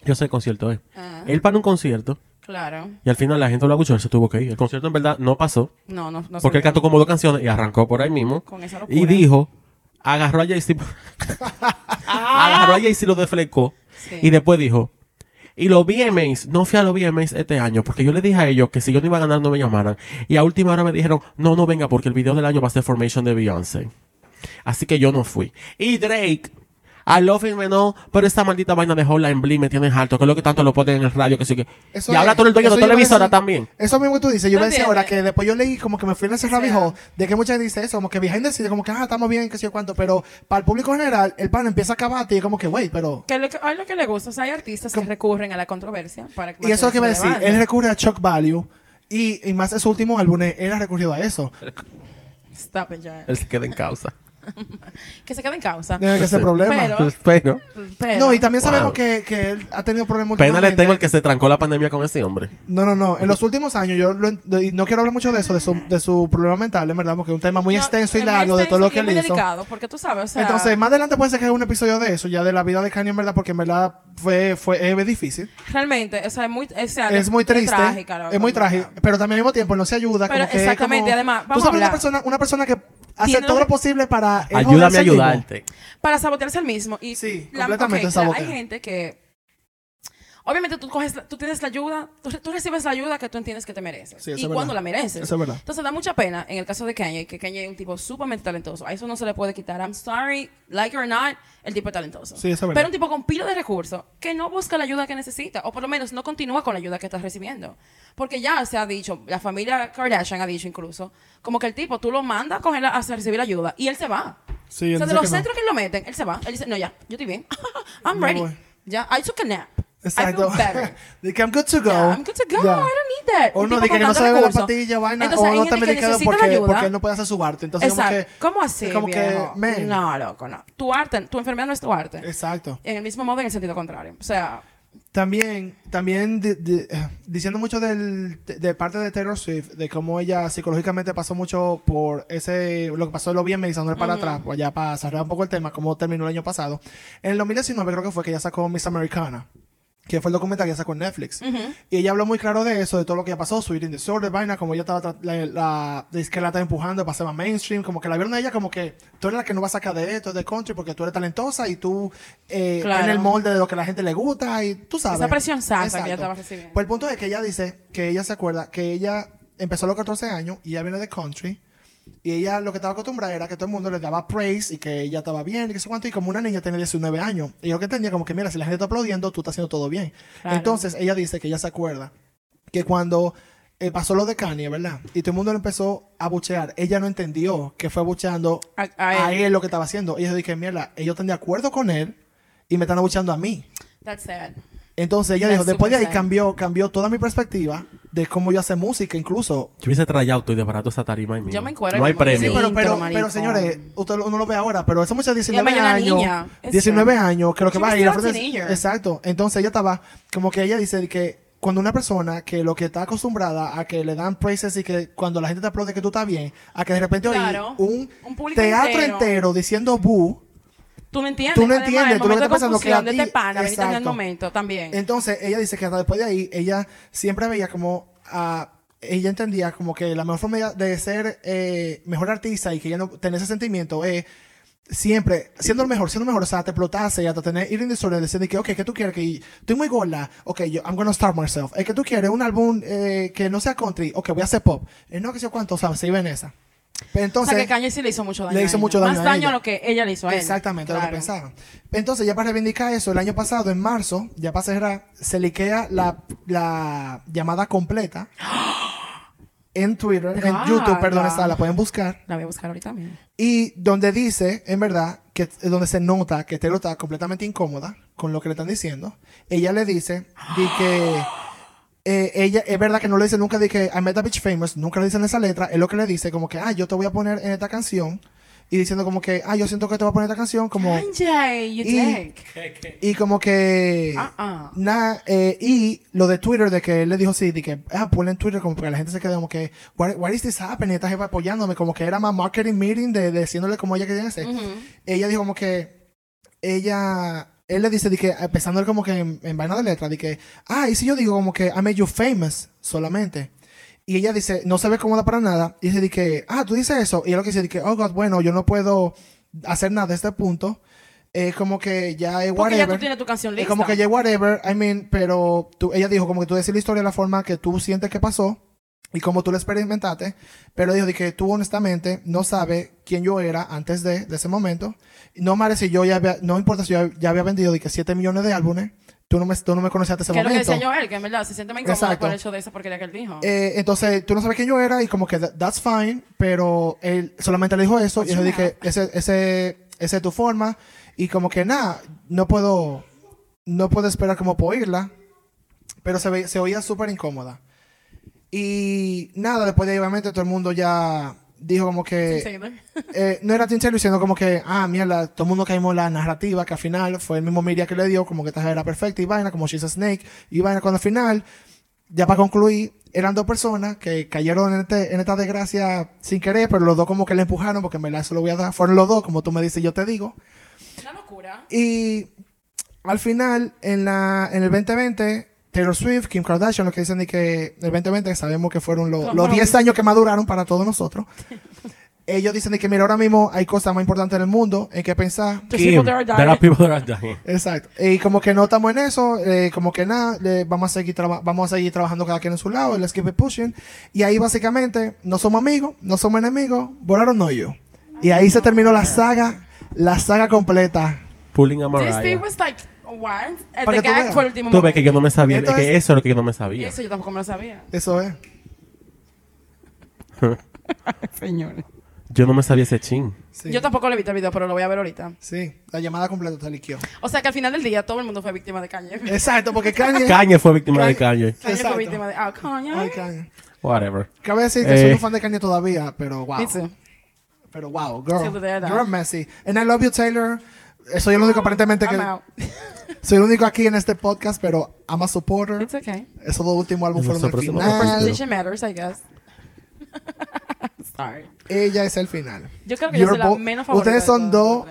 yo sé el concierto es.
Ah,
Él para un concierto
claro.
y al final la gente lo escuchó, él se tuvo que ir. El concierto en verdad no pasó
No, no, no.
porque él cantó como dos canciones y arrancó por ahí mismo.
Con esa locura.
Y dijo, agarró a Jay-Z, agarró a Jay-Z y lo deflecó.
Sí.
Y después dijo, y los VMAs, no fui a los VMAs este año porque yo le dije a ellos que si yo no iba a ganar no me llamaran. Y a última hora me dijeron, no, no venga porque el video del año va a ser Formation de Beyoncé. Así que yo no fui. Y Drake, I love him, no, pero esta maldita vaina de Hotline Bling me tiene harto, que es lo que tanto lo ponen en el radio, que sí que...
Eso
y ahora eres el dueño de
a
televisora
decir-
también.
Eso mismo que tú dices. Yo
¿Tú
me decía ahora que después yo leí como que me fui en ese
sea.
hole de que mucha gente dice eso, como que behind the scenes, como que ah, estamos bien, que sé yo cuánto, pero para el público general, el pan empieza a acabarte y es como que, wait, pero.
Que lo que, a lo que le gusta, o sea, hay artistas que recurren a la controversia para
Y eso es lo que a decir.
mantenerse
Él recurre a Chuck Value y, y más en su último álbum, él ha recurrido a eso.
Stop it, Joel.
Él se queda en causa.
Que se quede en causa.
Que
Sí.
problema.
Pero-
Pero,
Pero-
no, y también
Wow.
sabemos que, que él ha tenido problemas
pena le tengo el que se trancó la pandemia con ese hombre.
No, no, no. En los últimos años, yo lo no quiero hablar mucho de eso, de su, de su problema mental, en verdad, porque es un tema muy
No,
extenso y largo de todo lo que
es
él
muy
hizo.
delicado, porque tú sabes, o sea...
Entonces, más adelante puede ser que haga un episodio de eso, ya de la vida de Kanye, en verdad, porque en verdad fue, fue es difícil.
Realmente, o sea, es muy... O sea,
Es muy triste.
trágica,
es muy trágico. Pero también al mismo tiempo no se ayuda.
Pero
como que es
exactamente,
como-
además,
Tú
vamos a
sabes una
hablar.
persona, una persona que hace todo
lo
posible para.
Ayúdame a ayudarte.
Para sabotearse el mismo. Y
Sí,
la-
completamente
ok, claro,
sabotea.
Hay gente que... Obviamente tú coges, tú tienes la ayuda, tú, tú recibes la ayuda que tú entiendes que te mereces.
Sí,
y cuando la mereces.
Eso es verdad.
Entonces da mucha pena en el caso de Kanye, que Kanye es un tipo sumamente talentoso. A eso no se le puede quitar. I'm sorry, like it or not, el tipo es talentoso.
Sí, eso es verdad.
Pero un tipo con pila de recursos que no busca la ayuda que necesita, o por lo menos no continúa con la ayuda que está recibiendo. Porque ya se ha dicho, la familia Kardashian ha dicho incluso, como que el tipo, tú lo mandas a, coger la- a recibir ayuda y él se va.
Sí,
o sea, de los
que no.
centros que lo meten, él se va. Él dice, no, ya, yo estoy bien. I'm
No
ready. Ya, I took a nap.
Exacto.
I feel better.
de que I'm good to go.
Yeah, I'm good to go.
Ya.
I don't need that.
O
Un
no,
tipo
de que, no ve la patilla, vaina,
Entonces,
o no está medicado porque,
ayuda.
porque él no puede hacer su arte. Entonces, como
Exacto.
que.
¿Cómo así?
como que, man.
No, loco, no. Tu arte, tu enfermedad no es tu arte.
Exacto.
En el mismo modo, en el sentido contrario. O sea,
También, también di- di- diciendo mucho del, de, de parte de Taylor Swift, de cómo ella psicológicamente pasó mucho por ese, lo que pasó en lo bien dándole para atrás, pues ya para cerrar un poco el tema, cómo terminó el año pasado. En el 2019 creo que fue que ella sacó Miss Americana, que fue el documental que sacó en Netflix. Y ella habló muy claro de eso, de todo lo que ya pasó, su eating disorder, vaina, como ella estaba, la, la, es que la estaba empujando para ser más mainstream, como que la vieron a ella como que tú eres la que no va a sacar de esto, de country, porque tú eres talentosa y tú eh,
Claro.
en el molde de lo que la gente le gusta y tú sabes.
esa presión santa que ella estaba recibiendo.
Pues el punto es que ella dice que ella se acuerda que ella empezó a los 14 años y ella viene de country. Y ella lo que estaba acostumbrada era que todo el mundo le daba praise y que ella estaba bien y que sé cuánto. Y como una niña tenía 19 años. Y yo lo que entendía como que, mira, si la gente está aplaudiendo, tú estás haciendo todo bien.
Claro.
Entonces ella dice que ella se acuerda que cuando eh, pasó lo de Kanye, ¿verdad? Y todo el mundo le empezó a buchear. Ella no entendió que fue bucheando
A-
a,
a él.
él. lo que estaba haciendo. Y ella dije, mira, ellos están de acuerdo con él y me están abucheando a mí.
That's sad.
Entonces ella
That's
dijo, después de ahí
sad.
cambió, cambió toda mi perspectiva de cómo yo hacer música, incluso.
Yo hubiese trayado y desbarato esa tarima mismo.
Yo me encuero
No hay premio.
Sí, pero, señores, usted lo- uno lo ve ahora, pero esa muchacha de 19
mañana
años,
niña. Es
19 años, que lo que va a ir a. Exacto. Entonces ella estaba, como que ella dice que cuando una persona que lo que está acostumbrada a que le dan praises y que cuando la gente te aplaude que tú estás bien, a que de repente
Claro.
oí un, teatro
entero.
entero, diciendo bu,
Tú no entiendes.
Tú no
Además,
entiendes,
el
tú lo que
momento
pensando
de
que a
confusión de
ti-
este pana, en el momento también.
Entonces, ella dice que hasta después de ahí, ella siempre veía como a ella entendía como que la mejor forma de ser eh, mejor artista y que ella no tener ese sentimiento es siempre siendo el mejor, siendo el mejor, o sea, te explotase y hasta tener eating disorder, decir de que, ok, ¿qué tú quieres? Que estoy muy gorda, ok, yo, I'm gonna start myself. Es que tú quieres un álbum eh, que no sea country, ok, voy a hacer pop. Eh, no, que sé cuánto, ¿sabes? Se iba en esa. Pero
o
entonces,
sea, que Kanye sí le hizo mucho daño.
le hizo mucho daño
Más
a
daño a lo que ella le hizo a él.
Exactamente, lo
Claro.
que pensaba. Entonces, ya para reivindicar eso, el año pasado, en marzo, ya para cerrar, se liquea la, la llamada completa en Twitter, en. YouTube, perdón, está, la pueden buscar.
La voy a buscar ahorita mismo.
Y donde dice, en verdad, que es donde se nota que Taylor está completamente incómoda con lo que le están diciendo. Ella le dice di que eh, ella, es verdad que no le dice nunca de que I met a bitch famous, nunca le dice en esa letra, es lo que le dice como que, ah, yo te voy a poner en esta canción. Y diciendo como que, ah, yo siento que te voy a poner esta canción, como...
Kanye, you
Y-. Y como que...
Uh-uh.
Nada, eh, y lo de Twitter, de que él le dijo sí, de que, ah, ponle en Twitter, como que la gente se quedó como que, what, what is this happening? Esta jefa apoyándome, como que era más marketing meeting de, de diciéndole como ella quería hacer.
Ujú.
Ella dijo como que, ella, él le dice, que, empezando como que en, en vaina de letra, que, ah, y si yo digo como que, I made you famous, solamente. Y ella dice, no se ve cómoda para nada. Y dice, que, ah, tú dices eso. Y ella lo que dice, que, oh, God, bueno, yo no puedo hacer nada de este punto. Es como que ya es
Porque ya
whatever.
tú tienes tu canción
Es
lista.
como que ya whatever, I mean, pero tú, ella dijo como que tú decís la historia de la forma que tú sientes que pasó y como tú lo experimentaste, pero dijo de que tú honestamente no sabes quién yo era antes de, de ese momento. No me si yo ya había, no importa si yo ya había vendido de que 7 millones de álbumes, tú no me, tú no me conocías hasta ese
Que es lo que
momento.
decía Joel, que en verdad se siente más incómodo
Exacto.
por el hecho de esa porquería que él dijo.
Eh, entonces, tú no sabes quién yo era y como que that- that's fine, pero él solamente le dijo eso y yo dije, ese, ese, esa es tu forma y como que nada, no puedo, no puedo esperar como por oírla, pero se, ve- se oía súper incómoda. Y nada, después de ahí obviamente todo el mundo ya dijo como que... Eh, no era Tim Taylor diciendo como que, ah, mierda, todo el mundo caímos en la narrativa, que al final fue el mismo media que le dio, como que esta era perfecta y vaina, como She's a Snake, y vaina, cuando al final, ya para concluir, eran dos personas que cayeron en, este- en esta desgracia sin querer, pero los dos como que le empujaron, porque en verdad eso lo voy a dar, fueron los dos, como tú me dices, yo te digo.
Una locura.
Y al final, en, la, en el 2020, Taylor Swift, Kim Kardashian, lo que dicen de que el 2020 sabemos que fueron los,
Fueron
los
los
10 años que maduraron para todos nosotros. Ellos dicen de que, mira, ahora mismo hay cosas más importantes en el mundo en que pensar.
Kim,
people that are dying.
there are people that are dying.
Exacto. Y como que no estamos en eso, eh, como que nada, le- vamos, a seguir vamos a seguir trabajando cada quien en su lado, let's keep it pushing. Y ahí básicamente no somos amigos, no somos enemigos, volaron no yo. Y ahí se terminó la saga, la saga completa.
Pulling a
This
Mariah.
thing was like, what? El de
que tú
gag fue el último
Tú ves que yo no me sabía. Es que
es-
eso es lo que yo no me sabía.
Eso yo tampoco me lo sabía.
Eso es.
Señor.
Yo no me sabía ese chin.
Sí.
Yo tampoco le he visto el video, pero lo voy a ver ahorita.
Sí, la llamada completa se liqueó.
O sea que al final del día todo el mundo fue víctima de Kanye. Kanye
Exacto, porque Kanye.
Kanye fue víctima de Kanye.
Exacto.
fue víctima de... Ah, Kanye.
Ay, Kanye.
Whatever.
Cabe decir que soy
Eh.
un fan de Kanye todavía, pero wow.
Too.
Pero wow,
Till
girl.
the day I die.
You're messy. And I love you, Taylor. Eh, Soy el único aparentemente que.
I'm out.
Soy el único aquí en este podcast, pero I'm a supporter.
It's okay.
Esos dos últimos álbumes fueron
somos
final.
Representation matters, I guess. Sorry.
Ella es el final.
Yo creo que yo soy la menos favorita
Ustedes
de
son dos,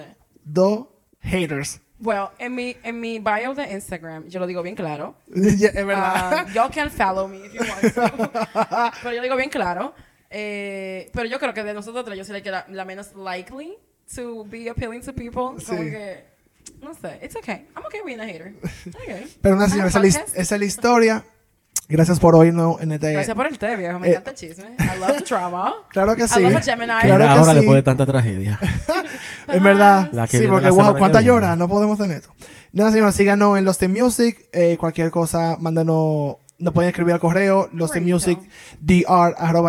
dos haters.
Well, en mi, en mi bio de Instagram, yo lo digo bien claro.
Ya, es verdad.
Um, y'all can follow me if you want to. pero yo digo bien claro. Eh, pero yo creo que de nosotros tres, yo soy la, la, menos likely to be appealing to people. Como
Sí.
que, no sé, it's okay. I'm okay being a hater. Okay.
pero una señora, esa, esa es la historia. Gracias por oírnos en este.
Gracias por el té, viejo. Me
eh,
encanta el chisme. I love the drama.
Claro que sí.
I love Gemini.
Claro que
ahora
sí.
después de tanta tragedia.
En verdad.
La que
sí, porque wow, cuánta llora, no podemos tener esto. Nada, señora, síganos en Los Team Music. eh, cualquier cosa, mándanos. Nos pueden escribir al correo, los
Correcto.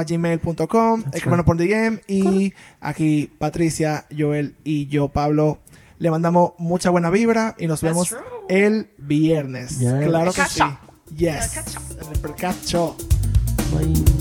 gmail.com, escríbanos por DM. Y aquí Patricia, Joel y yo, Pablo, le mandamos mucha buena vibra y nos
That's
vemos
true.
el viernes.
Yes.
Claro que sí. Yes. El.
Bye.